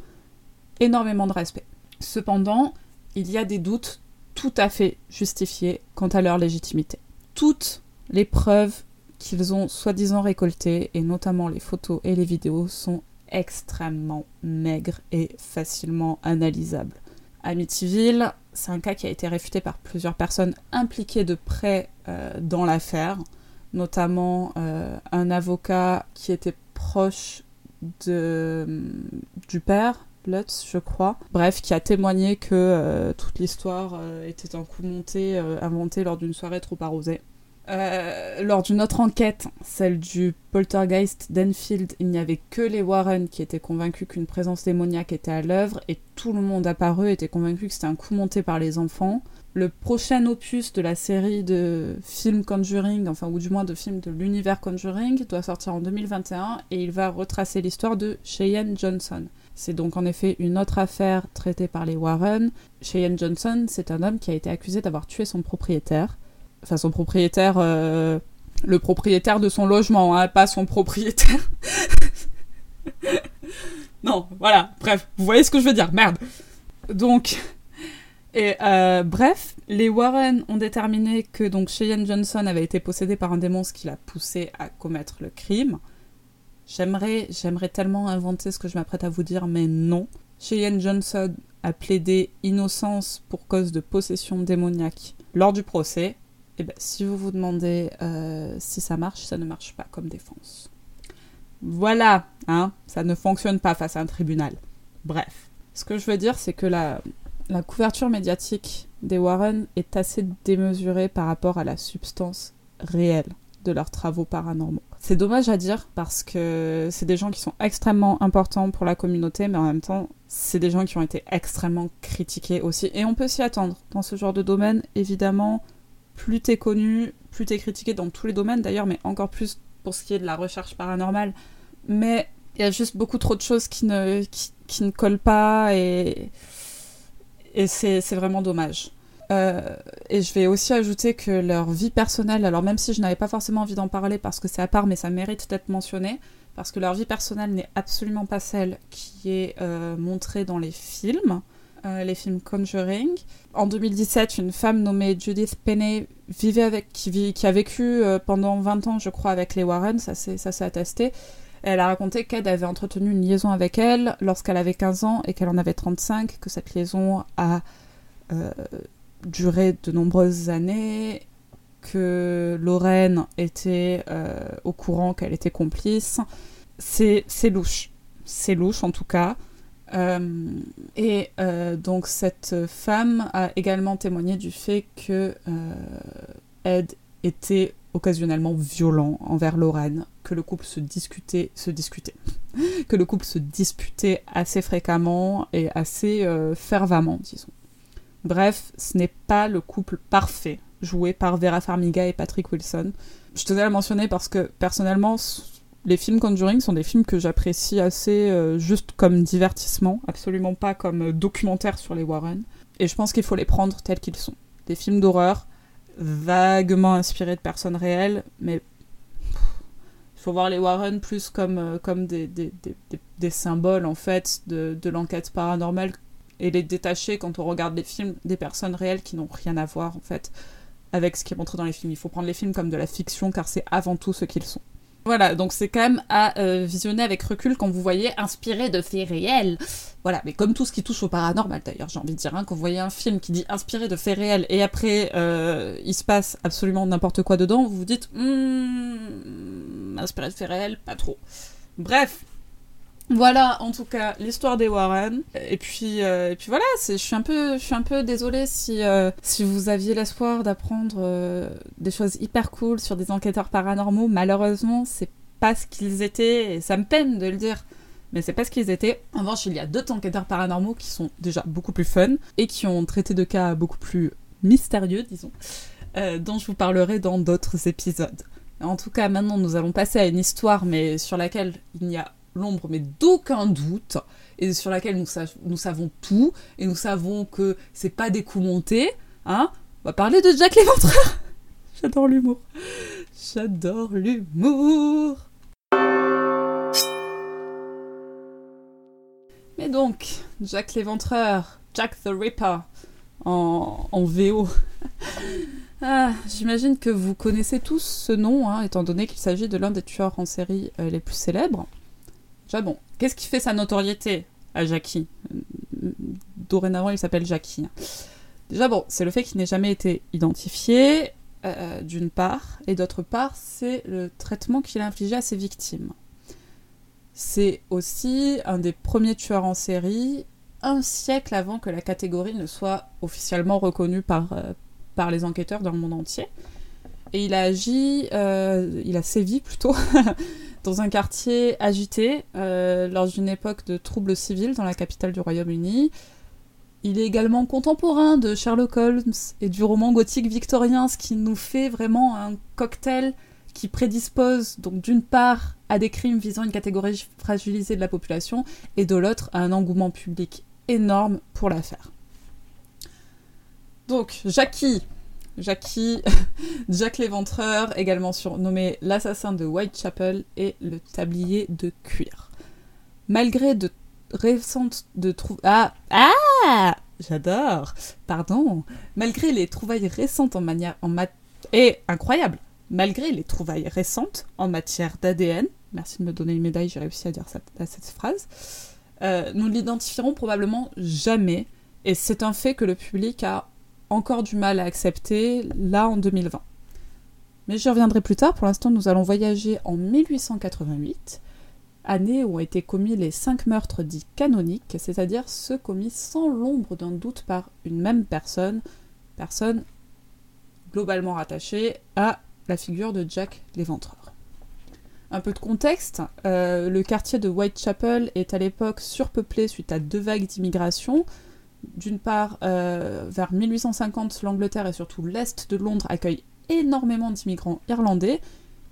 Énormément de respect. Cependant, il y a des doutes tout à fait justifiés quant à leur légitimité. Toutes les preuves qu'ils ont soi-disant récoltés, et notamment les photos et les vidéos, sont extrêmement maigres et facilement analysables. Amityville, c'est un cas qui a été réfuté par plusieurs personnes impliquées de près euh, dans l'affaire, notamment euh, un avocat qui était proche de, du père, Lutz, je crois. Bref, qui a témoigné que euh, toute l'histoire était un coup monté, inventé lors d'une soirée trop arrosée. Euh, lors d'une autre enquête, celle du poltergeist d'Enfield, il n'y avait que les Warren qui étaient convaincus qu'une présence démoniaque était à l'œuvre et tout le monde apparu était convaincu que c'était un coup monté par les enfants. Le prochain opus de la série de films Conjuring, enfin ou du moins de films de l'univers Conjuring, doit sortir en 2021 et il va retracer l'histoire de Cheyenne Johnson. C'est donc en effet une autre affaire traitée par les Warren. Cheyenne Johnson, c'est un homme qui a été accusé d'avoir tué son propriétaire enfin son propriétaire, euh, le propriétaire de son logement, hein, pas son propriétaire. non, voilà, bref, vous voyez ce que je veux dire, merde. Donc, et euh, bref, les Warren ont déterminé que donc Cheyenne Johnson avait été possédé par un démon, ce qui l'a poussé à commettre le crime. J'aimerais, j'aimerais tellement inventer ce que je m'apprête à vous dire, mais non. Cheyenne Johnson a plaidé innocence pour cause de possession démoniaque lors du procès, eh ben, si vous vous demandez euh, si ça marche, ça ne marche pas comme défense. Voilà, hein, ça ne fonctionne pas face à un tribunal. Bref, ce que je veux dire, c'est que la couverture médiatique des Warren est assez démesurée par rapport à la substance réelle de leurs travaux paranormaux. C'est dommage à dire parce que c'est des gens qui sont extrêmement importants pour la communauté, mais en même temps, c'est des gens qui ont été extrêmement critiqués aussi. Et on peut s'y attendre dans ce genre de domaine, évidemment. Plus t'es connu, plus t'es critiqué dans tous les domaines d'ailleurs, mais encore plus pour ce qui est de la recherche paranormale. Mais il y a juste beaucoup trop de choses qui ne, qui, ne collent pas et, et c'est vraiment dommage. Euh, et je vais aussi ajouter que leur vie personnelle, alors même si je n'avais pas forcément envie d'en parler parce que c'est à part, mais ça mérite d'être mentionné, parce que leur vie personnelle n'est absolument pas celle qui est euh, montrée dans les films, euh, les films Conjuring. En 2017, une femme nommée Judith Penney vivait avec, qui, a vécu pendant 20 ans, je crois, avec les Warren, ça s'est attesté. Elle a raconté qu'Ed avait entretenu une liaison avec elle lorsqu'elle avait 15 ans et qu'elle en avait 35, que cette liaison a duré de nombreuses années, que Lorraine était euh, au courant qu'elle était complice. C'est louche. C'est louche en tout cas. Euh, et euh, donc cette femme a également témoigné du fait que Ed était occasionnellement violent envers Lorraine, que le couple se discutait, se discutait, que le couple se disputait assez fréquemment et assez fervemment, disons. Bref, ce n'est pas le couple parfait joué par Vera Farmiga et Patrick Wilson. Je tenais à le mentionner parce que personnellement, les films Conjuring sont des films que j'apprécie assez euh, juste comme divertissement, absolument pas comme euh, documentaire sur les Warren. Et je pense qu'il faut les prendre tels qu'ils sont. Des films d'horreur vaguement inspirés de personnes réelles, mais il faut voir les Warren plus comme, euh, comme des, des, des, symboles en fait de, de l'enquête paranormale et les détacher quand on regarde les films des personnes réelles qui n'ont rien à voir en fait avec ce qui est montré dans les films. Il faut prendre les films comme de la fiction car c'est avant tout ce qu'ils sont. Voilà, donc c'est quand même à euh, visionner avec recul quand vous voyez inspiré de faits réels. Voilà, mais comme tout ce qui touche au paranormal d'ailleurs, j'ai envie de dire, hein, quand vous voyez un film qui dit inspiré de faits réels et après euh, il se passe absolument n'importe quoi dedans, vous vous dites hmm, inspiré de faits réels, pas trop. Bref, voilà, en tout cas, l'histoire des Warren. Et puis, euh, puis voilà, je suis un peu, je suis un peu désolée si, euh, si vous aviez l'espoir d'apprendre euh, des choses hyper cool sur des enquêteurs paranormaux. Malheureusement, c'est pas ce qu'ils étaient, ça me peine de le dire. Mais c'est pas ce qu'ils étaient. En revanche, il y a d'autres enquêteurs paranormaux qui sont déjà beaucoup plus fun et qui ont traité de cas beaucoup plus mystérieux, disons, dont je vous parlerai dans d'autres épisodes. En tout cas, maintenant, nous allons passer à une histoire, mais sur laquelle il n'y a l'ombre mais d'aucun doute et sur laquelle nous, savons tout et nous savons que c'est pas des coups montés. Hein On va parler de Jack l'Éventreur. J'adore l'humour. J'adore l'humour. Mais donc, Jack l'Éventreur, Jack the Ripper en, en VO. Ah, J'imagine que vous connaissez tous ce nom, hein, étant donné qu'il s'agit de l'un des tueurs en série euh, les plus célèbres. Déjà bon, qu'est-ce qui fait sa notoriété à Jackie? Dorénavant, il s'appelle Jackie. Déjà bon, c'est le fait qu'il n'ait jamais été identifié, euh, d'une part, et d'autre part, c'est le traitement qu'il a infligé à ses victimes. C'est aussi un des premiers tueurs en série, un siècle avant que la catégorie ne soit officiellement reconnue par, euh, les enquêteurs dans le monde entier. Et il a agi, euh, il a sévi plutôt, dans un quartier agité euh, lors d'une époque de troubles civils dans la capitale du Royaume-Uni. Il est également contemporain de Sherlock Holmes et du roman gothique victorien, ce qui nous fait vraiment un cocktail qui prédispose donc d'une part à des crimes visant une catégorie fragilisée de la population et de l'autre à un engouement public énorme pour l'affaire. Donc, Jackie, Jackie, Jack l'Éventreur, également surnommé l'assassin de Whitechapel et le tablier de cuir. Malgré de récentes de ah ah j'adore pardon malgré les trouvailles récentes en manière en mat et incroyable malgré les trouvailles récentes en matière d'ADN merci de me donner une médaille j'ai réussi à dire cette, phrase euh, nous ne l'identifierons probablement jamais et c'est un fait que le public a encore du mal à accepter là en 2020. Mais j'y reviendrai plus tard. Pour l'instant, nous allons voyager en 1888, année où ont été commis les cinq meurtres dits canoniques, c'est-à-dire ceux commis sans l'ombre d'un doute par une même personne, personne globalement rattachée à la figure de Jack l'Éventreur. Un peu de contexte, euh, le quartier de Whitechapel est à l'époque surpeuplé suite à deux vagues d'immigration. D'une part, euh, vers 1850, l'Angleterre et surtout l'Est de Londres accueillent énormément d'immigrants irlandais,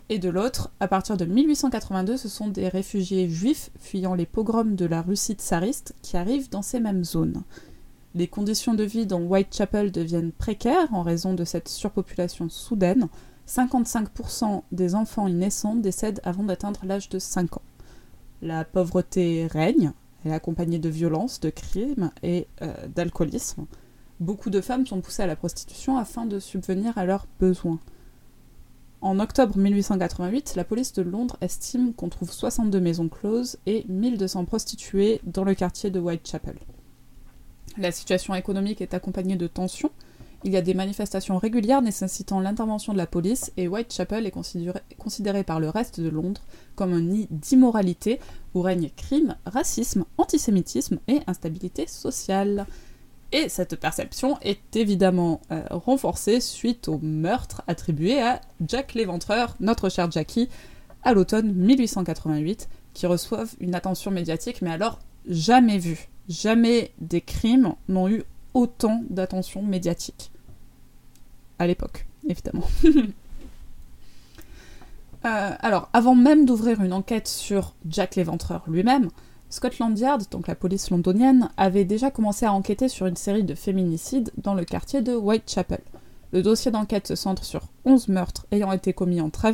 et de l'autre, à partir de 1882, ce sont des réfugiés juifs fuyant les pogroms de la Russie tsariste qui arrivent dans ces mêmes zones. Les conditions de vie dans Whitechapel deviennent précaires en raison de cette surpopulation soudaine. 55% des enfants y naissants décèdent avant d'atteindre l'âge de 5 ans. La pauvreté règne, est accompagnée de violences, de crimes et euh, d'alcoolisme. Beaucoup de femmes sont poussées à la prostitution afin de subvenir à leurs besoins. En octobre 1888, la police de Londres estime qu'on trouve 62 maisons closes et 1200 prostituées dans le quartier de Whitechapel. La situation économique est accompagnée de tensions. Il y a des manifestations régulières nécessitant l'intervention de la police et Whitechapel est considéré, par le reste de Londres comme un nid d'immoralité où règne crime, racisme, antisémitisme et instabilité sociale. Et cette perception est évidemment euh, renforcée suite au meurtre attribué à Jack l'Éventreur, notre cher Jackie, à l'automne 1888, qui reçoivent une attention médiatique, mais alors jamais vue. Jamais des crimes n'ont eu autant d'attention médiatique. À l'époque, évidemment. Euh, alors, avant même d'ouvrir une enquête sur Jack l'Éventreur lui-même, Scotland Yard, donc la police londonienne, avait déjà commencé à enquêter sur une série de féminicides dans le quartier de Whitechapel. Le dossier d'enquête se centre sur 11 meurtres ayant été commis entre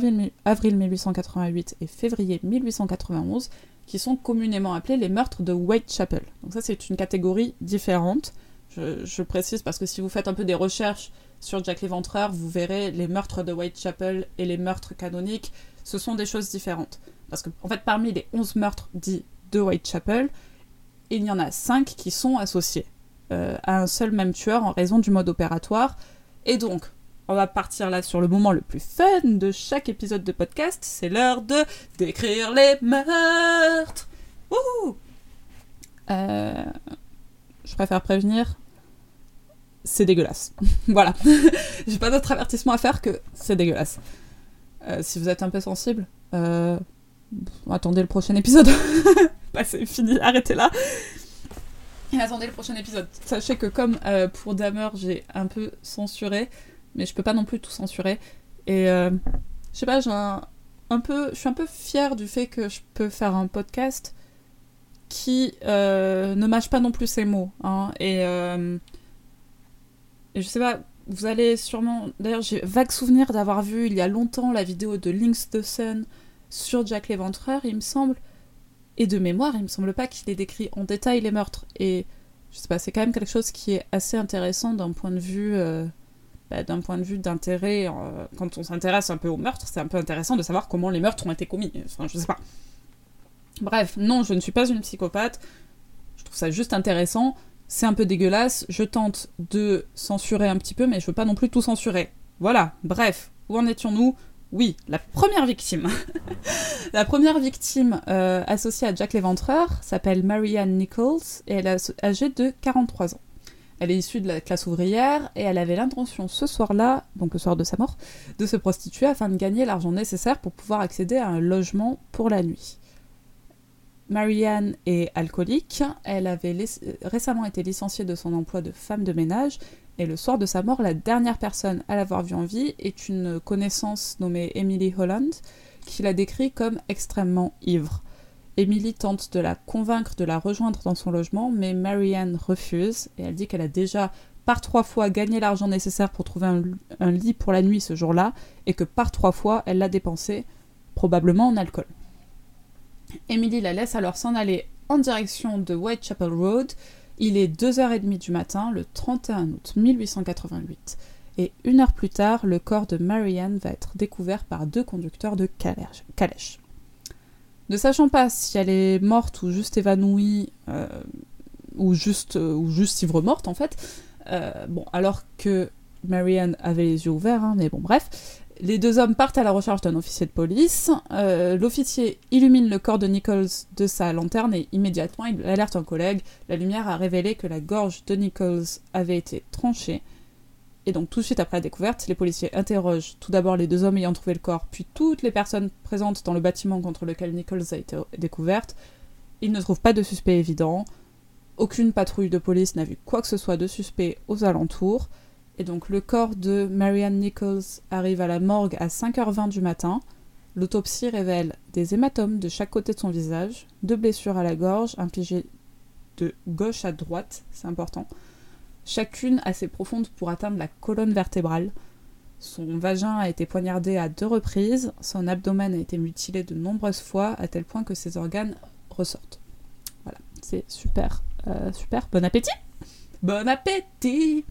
avril 1888 et février 1891, qui sont communément appelés les meurtres de Whitechapel. Donc ça c'est une catégorie différente. Je, je, précise parce que si vous faites un peu des recherches sur Jack l'Éventreur, vous verrez les meurtres de Whitechapel et les meurtres canoniques, ce sont des choses différentes. Parce que en fait parmi les 11 meurtres dits de Whitechapel, il y en a 5 qui sont associés euh, à un seul même tueur en raison du mode opératoire. Et donc, on va partir là sur le moment le plus fun de chaque épisode de podcast, c'est l'heure de décrire les meurtres. Wouhou euh, je préfère prévenir, c'est dégueulasse. voilà. J'ai pas d'autre avertissement à faire que c'est dégueulasse. Euh, si vous êtes un peu sensible, euh, attendez le prochain épisode. bah, c'est fini, arrêtez là. Et attendez le prochain épisode. Sachez que comme euh, pour Damer, j'ai un peu censuré, mais je peux pas non plus tout censurer. Et je sais pas, j'ai un, un, peu, je suis un peu fière du fait que je peux faire un podcast qui ne mâche pas non plus ses mots. Hein, et je sais pas, vous allez sûrement. D'ailleurs, j'ai vague souvenir d'avoir vu il y a longtemps la vidéo de Links the Sun sur Jack l'Éventreur, il me semble. Et de mémoire, il me semble pas qu'il ait décrit en détail les meurtres. Et je sais pas, c'est quand même quelque chose qui est assez intéressant d'un point de vue. Euh, bah, d'un point de vue d'intérêt. Euh, quand on s'intéresse un peu aux meurtres, c'est un peu intéressant de savoir comment les meurtres ont été commis. Enfin, je sais pas. Bref, non, je ne suis pas une psychopathe. Je trouve ça juste intéressant. C'est un peu dégueulasse. Je tente de censurer un petit peu, mais je veux pas non plus tout censurer. Voilà, bref, où en étions-nous oui, la première victime. la première victime euh, associée à Jack l'Éventreur s'appelle Marianne Nichols et elle est âgée de 43 ans. Elle est issue de la classe ouvrière et elle avait l'intention ce soir-là, donc le soir de sa mort, de se prostituer afin de gagner l'argent nécessaire pour pouvoir accéder à un logement pour la nuit. Marianne est alcoolique, elle avait récemment été licenciée de son emploi de femme de ménage et le soir de sa mort, la dernière personne à l'avoir vue en vie est une connaissance nommée Emily Holland, qui la décrit comme extrêmement ivre. Emily tente de la convaincre de la rejoindre dans son logement, mais Marianne refuse, et elle dit qu'elle a déjà par trois fois gagné l'argent nécessaire pour trouver un, un, lit pour la nuit ce jour-là, et que par trois fois elle l'a dépensé, probablement en alcool. Emily la laisse alors s'en aller en direction de Whitechapel Road, il est 2h30 du matin, le 31 août 1888, et une heure plus tard, le corps de Marianne va être découvert par deux conducteurs de calèche. Ne sachant pas si elle est morte ou juste évanouie, euh, ou, juste, euh, ou juste ivre morte en fait, euh, bon, alors que Marianne avait les yeux ouverts, hein, mais bon, bref, les deux hommes partent à la recherche d'un officier de police. Euh, L'officier illumine le corps de Nichols de sa lanterne et immédiatement il alerte un collègue. La lumière a révélé que la gorge de Nichols avait été tranchée. Et donc tout de suite après la découverte, les policiers interrogent tout d'abord les deux hommes ayant trouvé le corps, puis toutes les personnes présentes dans le bâtiment contre lequel Nichols a été découverte. Ils ne trouvent pas de suspect évident. Aucune patrouille de police n'a vu quoi que ce soit de suspect aux alentours. Et donc le corps de Marianne Nichols arrive à la morgue à 5h20 du matin. L'autopsie révèle des hématomes de chaque côté de son visage, deux blessures à la gorge, infligées de gauche à droite, c'est important, chacune assez profonde pour atteindre la colonne vertébrale. Son vagin a été poignardé à deux reprises, son abdomen a été mutilé de nombreuses fois, à tel point que ses organes ressortent. Voilà, c'est super, euh, super. Bon appétit Bon appétit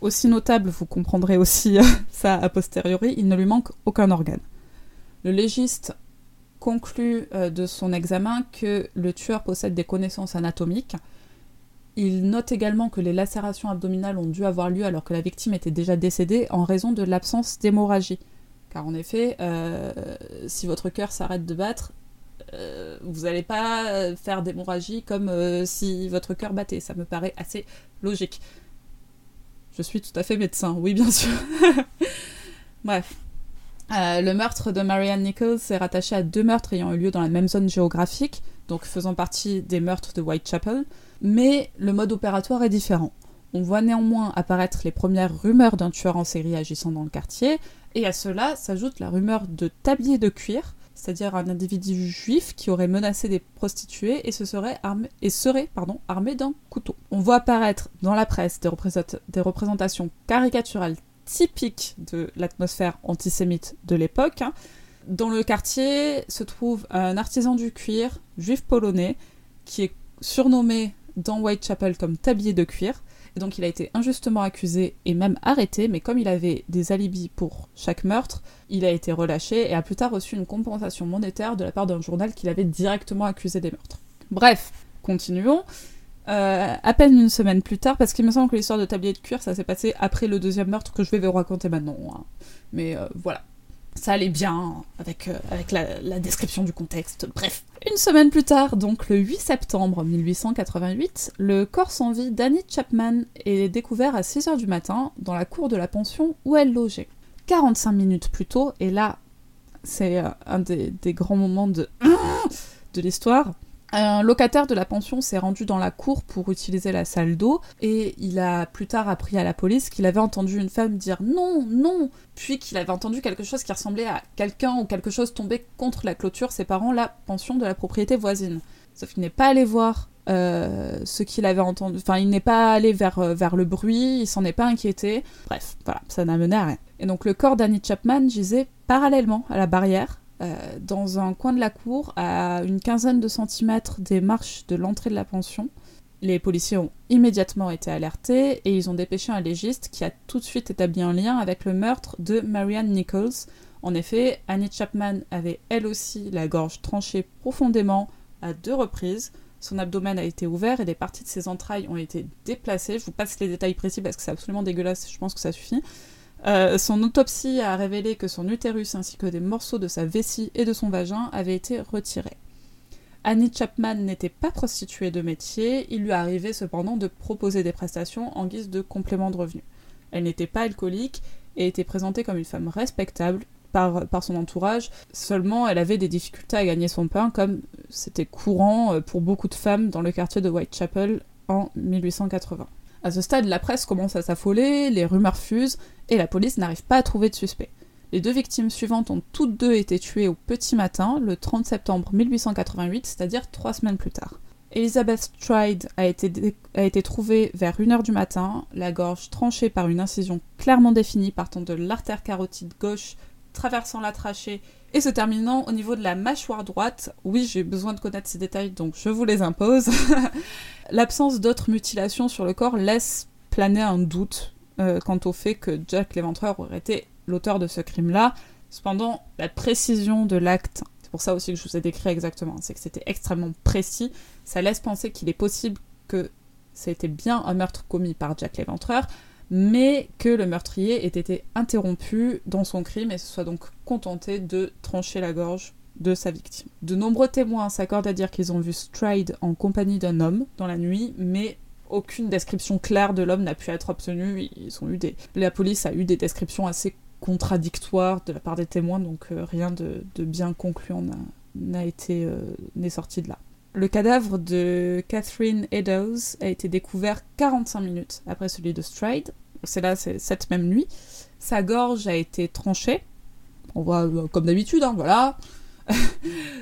Aussi notable, vous comprendrez aussi ça a posteriori, il ne lui manque aucun organe. Le légiste conclut euh, de son examen que le tueur possède des connaissances anatomiques, il note également que les lacérations abdominales ont dû avoir lieu alors que la victime était déjà décédée en raison de l'absence d'hémorragie. Car en effet, euh, si votre cœur s'arrête de battre, euh, vous n'allez pas faire d'hémorragie comme euh, si votre cœur battait. Ça me paraît assez logique. Je suis tout à fait médecin, oui bien sûr. Bref. le meurtre de Marianne Nichols est rattaché à deux meurtres ayant eu lieu dans la même zone géographique, donc faisant partie des meurtres de Whitechapel mais le mode opératoire est différent. On voit néanmoins apparaître les premières rumeurs d'un tueur en série agissant dans le quartier, et à cela s'ajoute la rumeur de tablier de cuir, c'est-à-dire un individu juif qui aurait menacé des prostituées et, se serait, armé, d'un couteau. On voit apparaître dans la presse des, des représentations caricaturales typiques de l'atmosphère antisémite de l'époque. Dans le quartier se trouve un artisan du cuir juif polonais qui est surnommé dans Whitechapel comme tablier de cuir. Donc il a été injustement accusé et même arrêté, mais comme il avait des alibis pour chaque meurtre, il a été relâché et a plus tard reçu une compensation monétaire de la part d'un journal qu'il avait directement accusé des meurtres. Bref, continuons. Euh, à peine une semaine plus tard, parce qu'il me semble que l'histoire de tablier de cuir, ça s'est passé après le deuxième meurtre que je vais vous raconter maintenant. Hein. Mais euh, voilà ça allait bien avec, euh, avec la, description du contexte. Bref. Une semaine plus tard, donc le 8 septembre 1888, le corps sans vie d'Annie Chapman est découvert à 6h du matin dans la cour de la pension où elle logeait. 45 minutes plus tôt, et là, c'est euh, un des, des, grands moments de, de l'histoire, un locataire de la pension s'est rendu dans la cour pour utiliser la salle d'eau et il a plus tard appris à la police qu'il avait entendu une femme dire non, non, puis qu'il avait entendu quelque chose qui ressemblait à quelqu'un ou quelque chose tomber contre la clôture séparant la pension de la propriété voisine. Sauf qu'il n'est pas allé voir euh, ce qu'il avait entendu, enfin il n'est pas allé vers, euh, vers le bruit, il s'en est pas inquiété. Bref, voilà, ça n'a mené à rien. Et donc le corps d'Annie Chapman gisait parallèlement à la barrière euh, dans un coin de la cour, à une quinzaine de centimètres des marches de l'entrée de la pension. Les policiers ont immédiatement été alertés et ils ont dépêché un légiste qui a tout de suite établi un lien avec le meurtre de Marianne Nichols. En effet, Annie Chapman avait elle aussi la gorge tranchée profondément à deux reprises. Son abdomen a été ouvert et des parties de ses entrailles ont été déplacées. Je vous passe les détails précis parce que c'est absolument dégueulasse, je pense que ça suffit. Euh, son autopsie a révélé que son utérus ainsi que des morceaux de sa vessie et de son vagin avaient été retirés. Annie Chapman n'était pas prostituée de métier, il lui arrivait cependant de proposer des prestations en guise de complément de revenu. Elle n'était pas alcoolique et était présentée comme une femme respectable par, son entourage, seulement elle avait des difficultés à gagner son pain comme c'était courant pour beaucoup de femmes dans le quartier de Whitechapel en 1880. À ce stade, la presse commence à s'affoler, les rumeurs fusent, et la police n'arrive pas à trouver de suspect. Les deux victimes suivantes ont toutes deux été tuées au petit matin, le 30 septembre 1888, c'est-à-dire trois semaines plus tard. Elizabeth Stride a été, a été trouvée vers 1h du matin, la gorge tranchée par une incision clairement définie partant de l'artère carotide gauche, traversant la trachée et se terminant au niveau de la mâchoire droite. Oui, j'ai besoin de connaître ces détails, donc je vous les impose. L'absence d'autres mutilations sur le corps laisse planer un doute euh, quant au fait que Jack l'éventreur aurait été l'auteur de ce crime-là. Cependant, la précision de l'acte, c'est pour ça aussi que je vous ai décrit exactement, c'est que c'était extrêmement précis, ça laisse penser qu'il est possible que c'était bien un meurtre commis par Jack l'éventreur, mais que le meurtrier ait été interrompu dans son crime et se soit donc contenté de trancher la gorge de sa victime. De nombreux témoins s'accordent à dire qu'ils ont vu Stride en compagnie d'un homme dans la nuit, mais aucune description claire de l'homme n'a pu être obtenue. Ils ont eu. La police a eu des descriptions assez contradictoires de la part des témoins, donc euh, rien de, bien concluant n'a été euh, n'est sorti de là. Le cadavre de Catherine Eddowes a été découvert 45 minutes après celui de Stride. C'est là, c'est cette même nuit. Sa gorge a été tranchée. On voit euh, comme d'habitude, hein, voilà.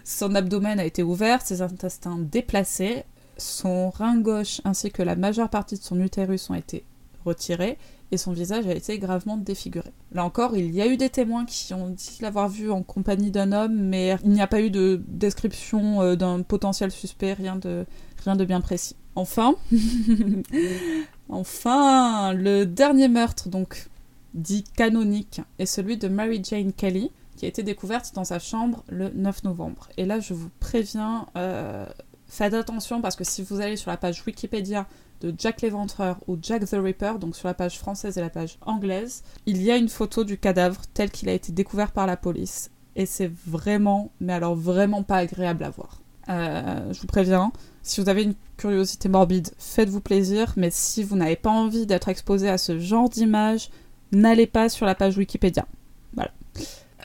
son abdomen a été ouvert, ses intestins déplacés, son rein gauche ainsi que la majeure partie de son utérus ont été retirés et son visage a été gravement défiguré. Là encore, il y a eu des témoins qui ont dit l'avoir vu en compagnie d'un homme, mais il n'y a pas eu de description euh, d'un potentiel suspect, rien de, rien de bien précis. Enfin, enfin, le dernier meurtre, donc dit canonique, est celui de Mary Jane Kelly, qui a été découverte dans sa chambre le 9 novembre. Et là, je vous préviens, euh, faites attention parce que si vous allez sur la page Wikipédia de Jack l'Éventreur ou Jack the Ripper, donc sur la page française et la page anglaise, il y a une photo du cadavre tel qu'il a été découvert par la police. Et c'est vraiment, mais alors vraiment pas agréable à voir. Euh, je vous préviens, si vous avez une curiosité morbide, faites-vous plaisir, mais si vous n'avez pas envie d'être exposé à ce genre d'image, n'allez pas sur la page Wikipédia.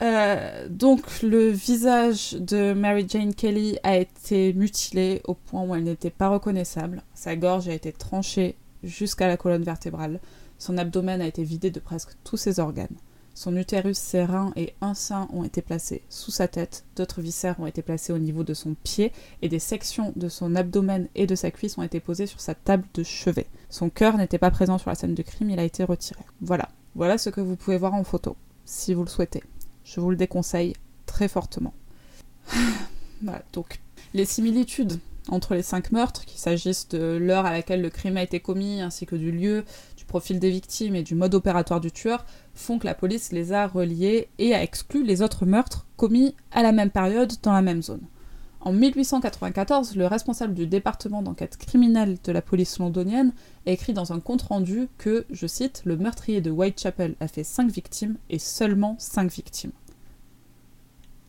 Euh, donc le visage de Mary Jane Kelly a été mutilé au point où elle n'était pas reconnaissable. Sa gorge a été tranchée jusqu'à la colonne vertébrale. Son abdomen a été vidé de presque tous ses organes. Son utérus, ses reins et un sein ont été placés sous sa tête, d'autres viscères ont été placés au niveau de son pied et des sections de son abdomen et de sa cuisse ont été posées sur sa table de chevet. Son cœur n'était pas présent sur la scène de crime, il a été retiré. Voilà, voilà ce que vous pouvez voir en photo, si vous le souhaitez. Je vous le déconseille très fortement. voilà, donc les similitudes entre les cinq meurtres, qu'il s'agisse de l'heure à laquelle le crime a été commis, ainsi que du lieu, du profil des victimes et du mode opératoire du tueur, font que la police les a reliés et a exclu les autres meurtres commis à la même période dans la même zone. En 1894, le responsable du département d'enquête criminelle de la police londonienne a écrit dans un compte-rendu que, je cite, le meurtrier de Whitechapel a fait 5 victimes et seulement 5 victimes.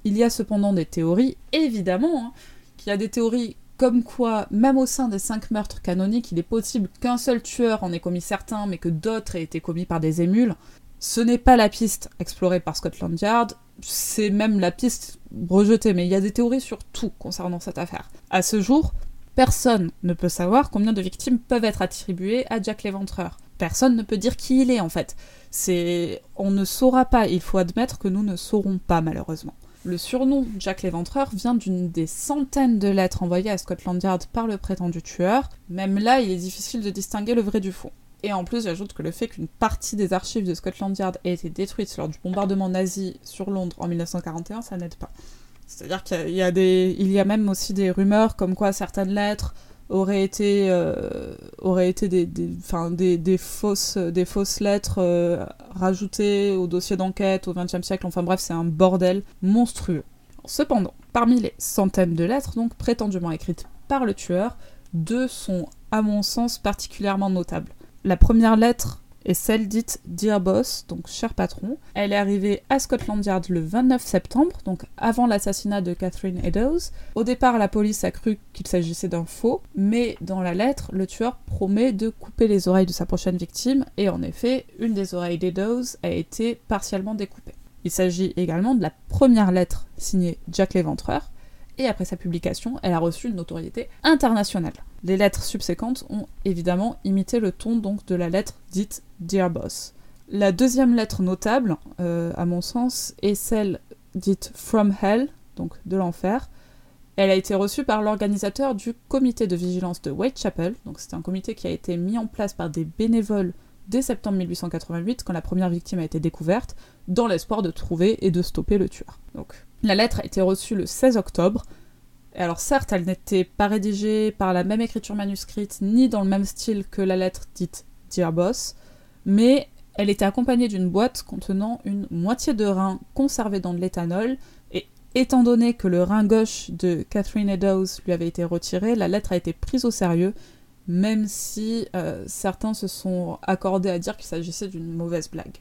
Il y a cependant des théories, évidemment, hein, qu'il y a des théories comme quoi, même au sein des 5 meurtres canoniques, il est possible qu'un seul tueur en ait commis certains, mais que d'autres aient été commis par des émules. Ce n'est pas la piste explorée par Scotland Yard, c'est même la piste rejetée, mais il y a des théories sur tout concernant cette affaire. À ce jour, personne ne peut savoir combien de victimes peuvent être attribuées à Jack l'Éventreur. Personne ne peut dire qui il est en fait. C'est on ne saura pas, il faut admettre que nous ne saurons pas malheureusement. Le surnom Jack l'Éventreur vient d'une des centaines de lettres envoyées à Scotland Yard par le prétendu tueur. Même là, il est difficile de distinguer le vrai du faux. Et en plus, j'ajoute que le fait qu'une partie des archives de Scotland Yard ait été détruite lors du bombardement nazi sur Londres en 1941, ça n'aide pas. C'est-à-dire qu'il y a des, y a même aussi des rumeurs comme quoi certaines lettres auraient été, euh, auraient été des, des, des, fausses, des fausses lettres euh, rajoutées au dossier d'enquête au XXe siècle. Enfin bref, c'est un bordel monstrueux. Cependant, parmi les centaines de lettres donc prétendument écrites par le tueur, deux sont à mon sens particulièrement notables. La première lettre est celle dite Dear Boss, donc cher patron. Elle est arrivée à Scotland Yard le 29 septembre, donc avant l'assassinat de Catherine Eddowes. Au départ, la police a cru qu'il s'agissait d'un faux, mais dans la lettre, le tueur promet de couper les oreilles de sa prochaine victime, et en effet, une des oreilles d'Eddowes a été partiellement découpée. Il s'agit également de la première lettre signée Jack l'Éventreur, et après sa publication, elle a reçu une notoriété internationale. Les lettres subséquentes ont évidemment imité le ton donc de la lettre dite Dear Boss. La deuxième lettre notable, euh, à mon sens, est celle dite From Hell, donc de l'enfer. Elle a été reçue par l'organisateur du comité de vigilance de Whitechapel, donc c'est un comité qui a été mis en place par des bénévoles dès septembre 1888, quand la première victime a été découverte, dans l'espoir de trouver et de stopper le tueur. La lettre a été reçue le 16 octobre. Alors certes, elle n'était pas rédigée par la même écriture manuscrite ni dans le même style que la lettre dite Dear Boss, mais elle était accompagnée d'une boîte contenant une moitié de rein conservé dans de l'éthanol, et étant donné que le rein gauche de Catherine Eddowes lui avait été retiré, la lettre a été prise au sérieux, même si euh, certains se sont accordés à dire qu'il s'agissait d'une mauvaise blague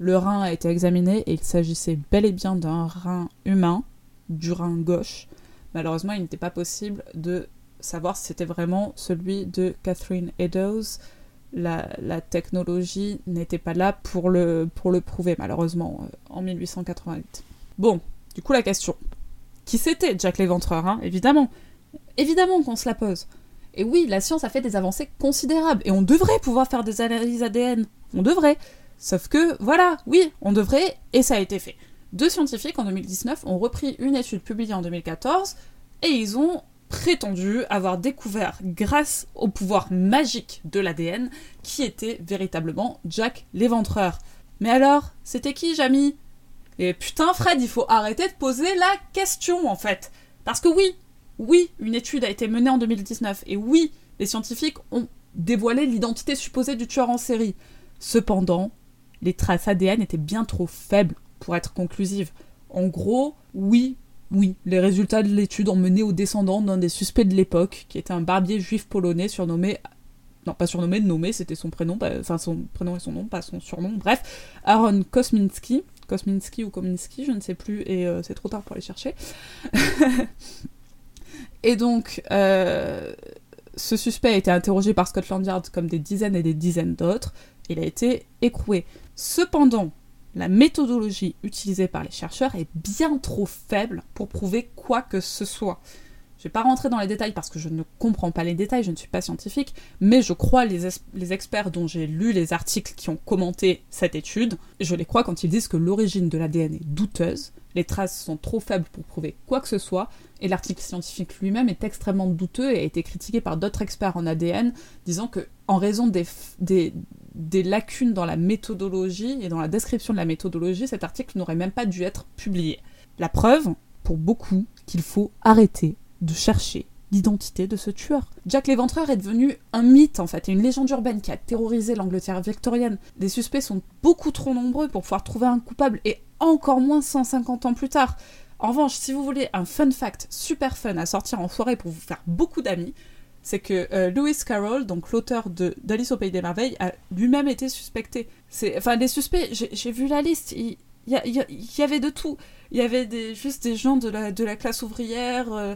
le rein a été examiné et il s'agissait bel et bien d'un rein humain, du rein gauche. Malheureusement, il n'était pas possible de savoir si c'était vraiment celui de Catherine Eddowes. La, technologie n'était pas là pour le, pour le prouver, malheureusement, euh, en 1888. Bon, du coup, la question. Qui c'était Jack l'Éventreur, hein, évidemment Évidemment qu'on se la pose. Et oui, la science a fait des avancées considérables, et on devrait pouvoir faire des analyses ADN. On devrait. Sauf que, voilà, oui, on devrait, et ça a été fait. Deux scientifiques en 2019 ont repris une étude publiée en 2014, et ils ont prétendu avoir découvert, grâce au pouvoir magique de l'ADN, qui était véritablement Jack l'éventreur. Mais alors, c'était qui, Jamie Et putain, Fred, il faut arrêter de poser la question, en fait. Parce que oui, oui, une étude a été menée en 2019, et oui, les scientifiques ont dévoilé l'identité supposée du tueur en série. Cependant, les traces ADN étaient bien trop faibles pour être conclusives. En gros, oui, oui, les résultats de l'étude ont mené au descendant d'un des suspects de l'époque, qui était un barbier juif polonais surnommé non pas surnommé, nommé, c'était son prénom, enfin son prénom et son nom, pas son surnom, bref, Aaron Kosminski, Kosminski ou Kominski, je ne sais plus, et euh, c'est trop tard pour les chercher. Et donc, euh, ce suspect a été interrogé par Scotland Yard comme des dizaines et des dizaines d'autres. Il a été écroué. Cependant, la méthodologie utilisée par les chercheurs est bien trop faible pour prouver quoi que ce soit. Je vais pas rentrer dans les détails parce que je ne comprends pas les détails, je ne suis pas scientifique, mais je crois les, experts dont j'ai lu les articles qui ont commenté cette étude, je les crois quand ils disent que l'origine de l'ADN est douteuse, les traces sont trop faibles pour prouver quoi que ce soit, et l'article scientifique lui-même est extrêmement douteux et a été critiqué par d'autres experts en ADN, disant que en raison des, des lacunes dans la méthodologie et dans la description de la méthodologie, cet article n'aurait même pas dû être publié. La preuve, pour beaucoup, qu'il faut arrêter de chercher l'identité de ce tueur. Jack l'Éventreur est devenu un mythe en fait, et une légende urbaine qui a terrorisé l'Angleterre victorienne. Les suspects sont beaucoup trop nombreux pour pouvoir trouver un coupable, et encore moins 150 ans plus tard. En revanche, si vous voulez un fun fact super fun à sortir en soirée pour vous faire beaucoup d'amis, c'est que euh, Lewis Carroll, donc l'auteur de d'Alice au pays des merveilles, a lui-même été suspecté. Enfin, les suspects, j'ai vu la liste, il y, avait de tout. Il y avait juste des gens de la, de la classe ouvrière, euh,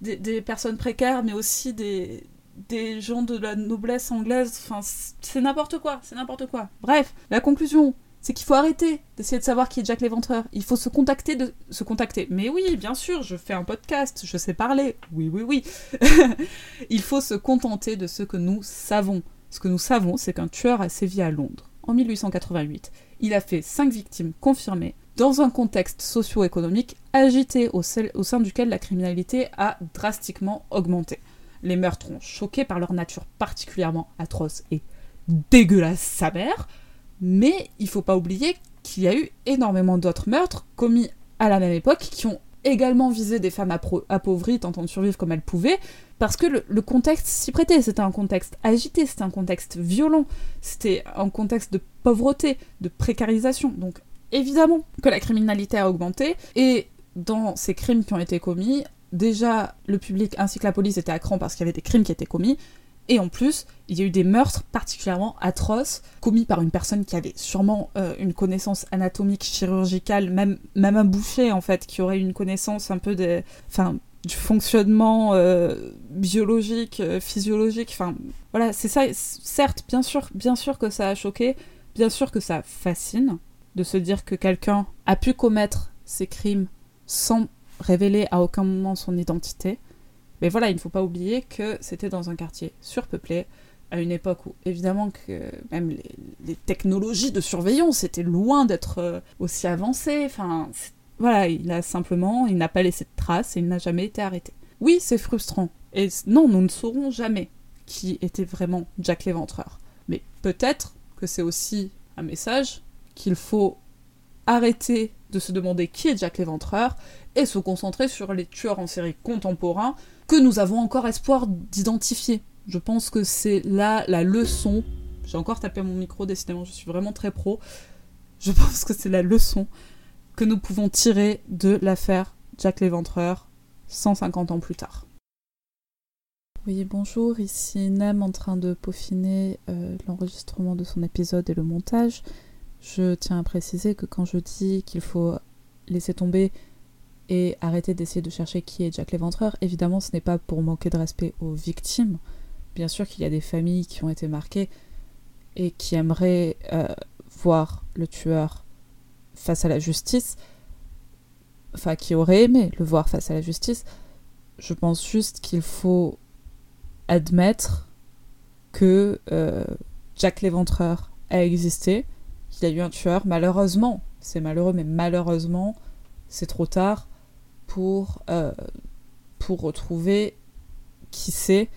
des, personnes précaires, mais aussi des, des gens de la noblesse anglaise. Enfin, c'est n'importe quoi, c'est n'importe quoi. Bref, la conclusion, c'est qu'il faut arrêter d'essayer de savoir qui est Jack l'Éventreur. Il faut se contacter se contacter. Mais oui, bien sûr, je fais un podcast, je sais parler. Oui, oui, oui. Il faut se contenter de ce que nous savons. Ce que nous savons, c'est qu'un tueur a sévi à Londres en 1888. Il a fait cinq victimes confirmées dans un contexte socio-économique agité au, sein duquel la criminalité a drastiquement augmenté. Les meurtres ont choqué par leur nature particulièrement atroce et dégueulasse sa mère, mais il faut pas oublier qu'il y a eu énormément d'autres meurtres commis à la même époque qui ont également visé des femmes appauvries tentant de survivre comme elles pouvaient, parce que le, le contexte s'y prêtait. C'était un contexte agité, c'était un contexte violent, c'était un contexte de pauvreté, de précarisation. Donc évidemment que la criminalité a augmenté, et dans ces crimes qui ont été commis, déjà le public ainsi que la police étaient à cran parce qu'il y avait des crimes qui étaient commis, et en plus, il y a eu des meurtres particulièrement atroces commis par une personne qui avait sûrement euh, une connaissance anatomique, chirurgicale, même, même un boucher en fait, qui aurait une connaissance un peu de, enfin, du fonctionnement euh, biologique, euh, physiologique. Enfin, voilà, c'est ça. Certes, bien sûr, bien sûr que ça a choqué, bien sûr que ça fascine de se dire que quelqu'un a pu commettre ces crimes sans révéler à aucun moment son identité. Mais voilà, il ne faut pas oublier que c'était dans un quartier surpeuplé, à une époque où évidemment que même les, technologies de surveillance étaient loin d'être euh, aussi avancées. Enfin, voilà, il a simplement, il n'a pas laissé de traces et il n'a jamais été arrêté. Oui, c'est frustrant. Et non, nous ne saurons jamais qui était vraiment Jack l'Éventreur. Mais peut-être que c'est aussi un message qu'il faut arrêter de se demander qui est Jack l'Éventreur et se concentrer sur les tueurs en série contemporains que nous avons encore espoir d'identifier. Je pense que c'est là la leçon. J'ai encore tapé mon micro, décidément, je suis vraiment très pro. Je pense que c'est la leçon que nous pouvons tirer de l'affaire Jack l'Éventreur 150 ans plus tard. Oui, bonjour, ici Nam en train de peaufiner euh, l'enregistrement de son épisode et le montage. Je tiens à préciser que quand je dis qu'il faut laisser tomber et arrêter d'essayer de chercher qui est Jack l'Éventreur. Évidemment, ce n'est pas pour manquer de respect aux victimes. Bien sûr qu'il y a des familles qui ont été marquées et qui aimeraient euh, voir le tueur face à la justice, enfin qui auraient aimé le voir face à la justice. Je pense juste qu'il faut admettre que euh, Jack l'Éventreur a existé, qu'il y a eu un tueur. Malheureusement, c'est malheureux, mais malheureusement, c'est trop tard pour, euh, pour retrouver qui c'est.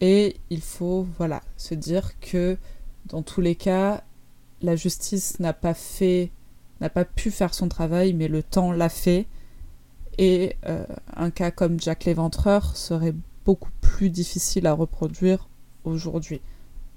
Et il faut voilà, se dire que dans tous les cas, la justice n'a pas fait, n'a pas pu faire son travail, mais le temps l'a fait. Et euh, un cas comme Jack l'Éventreur serait beaucoup plus difficile à reproduire aujourd'hui.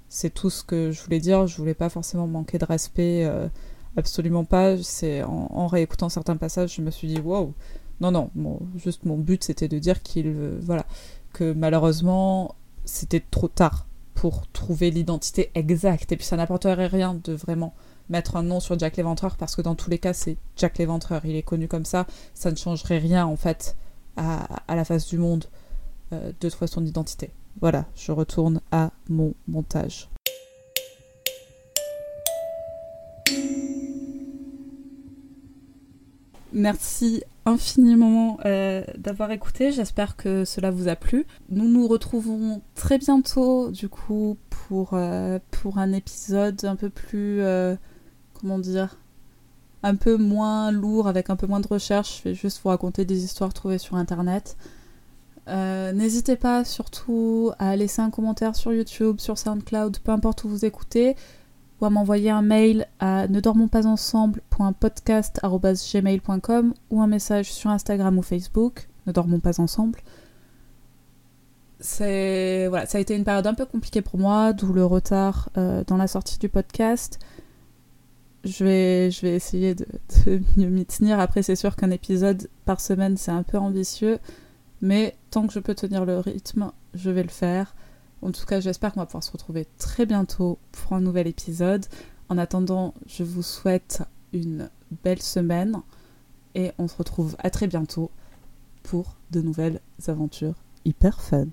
C'est tout ce que je voulais dire. Je voulais pas forcément manquer de respect, euh, absolument pas. C'est en, réécoutant certains passages, je me suis dit waouh. Non, non, juste mon but c'était de dire qu'il, voilà, que malheureusement c'était trop tard pour trouver l'identité exacte. Et puis ça n'apporterait rien de vraiment mettre un nom sur Jack l'Éventreur parce que dans tous les cas c'est Jack l'Éventreur. Il est connu comme ça. Ça ne changerait rien en fait à, la face du monde euh, de trouver son identité. Voilà, je retourne à mon montage. Merci infiniment euh, d'avoir écouté. J'espère que cela vous a plu. Nous nous retrouvons très bientôt, du coup, pour, euh, un épisode un peu plus. Euh, comment dire Un peu moins lourd, avec un peu moins de recherche. Je vais juste vous raconter des histoires trouvées sur internet. N'hésitez pas surtout à laisser un commentaire sur YouTube, sur SoundCloud, peu importe où vous écoutez m'envoyer un mail à ne dormons pas ensemble.podcast.gmail.com ou un message sur Instagram ou Facebook, ne dormons pas ensemble. Voilà, ça a été une période un peu compliquée pour moi, d'où le retard euh, dans la sortie du podcast. Je vais, je vais essayer de mieux m'y tenir. Après, c'est sûr qu'un épisode par semaine, c'est un peu ambitieux. Mais tant que je peux tenir le rythme, je vais le faire. En tout cas, j'espère qu'on va pouvoir se retrouver très bientôt pour un nouvel épisode. En attendant, je vous souhaite une belle semaine et on se retrouve à très bientôt pour de nouvelles aventures hyper fun.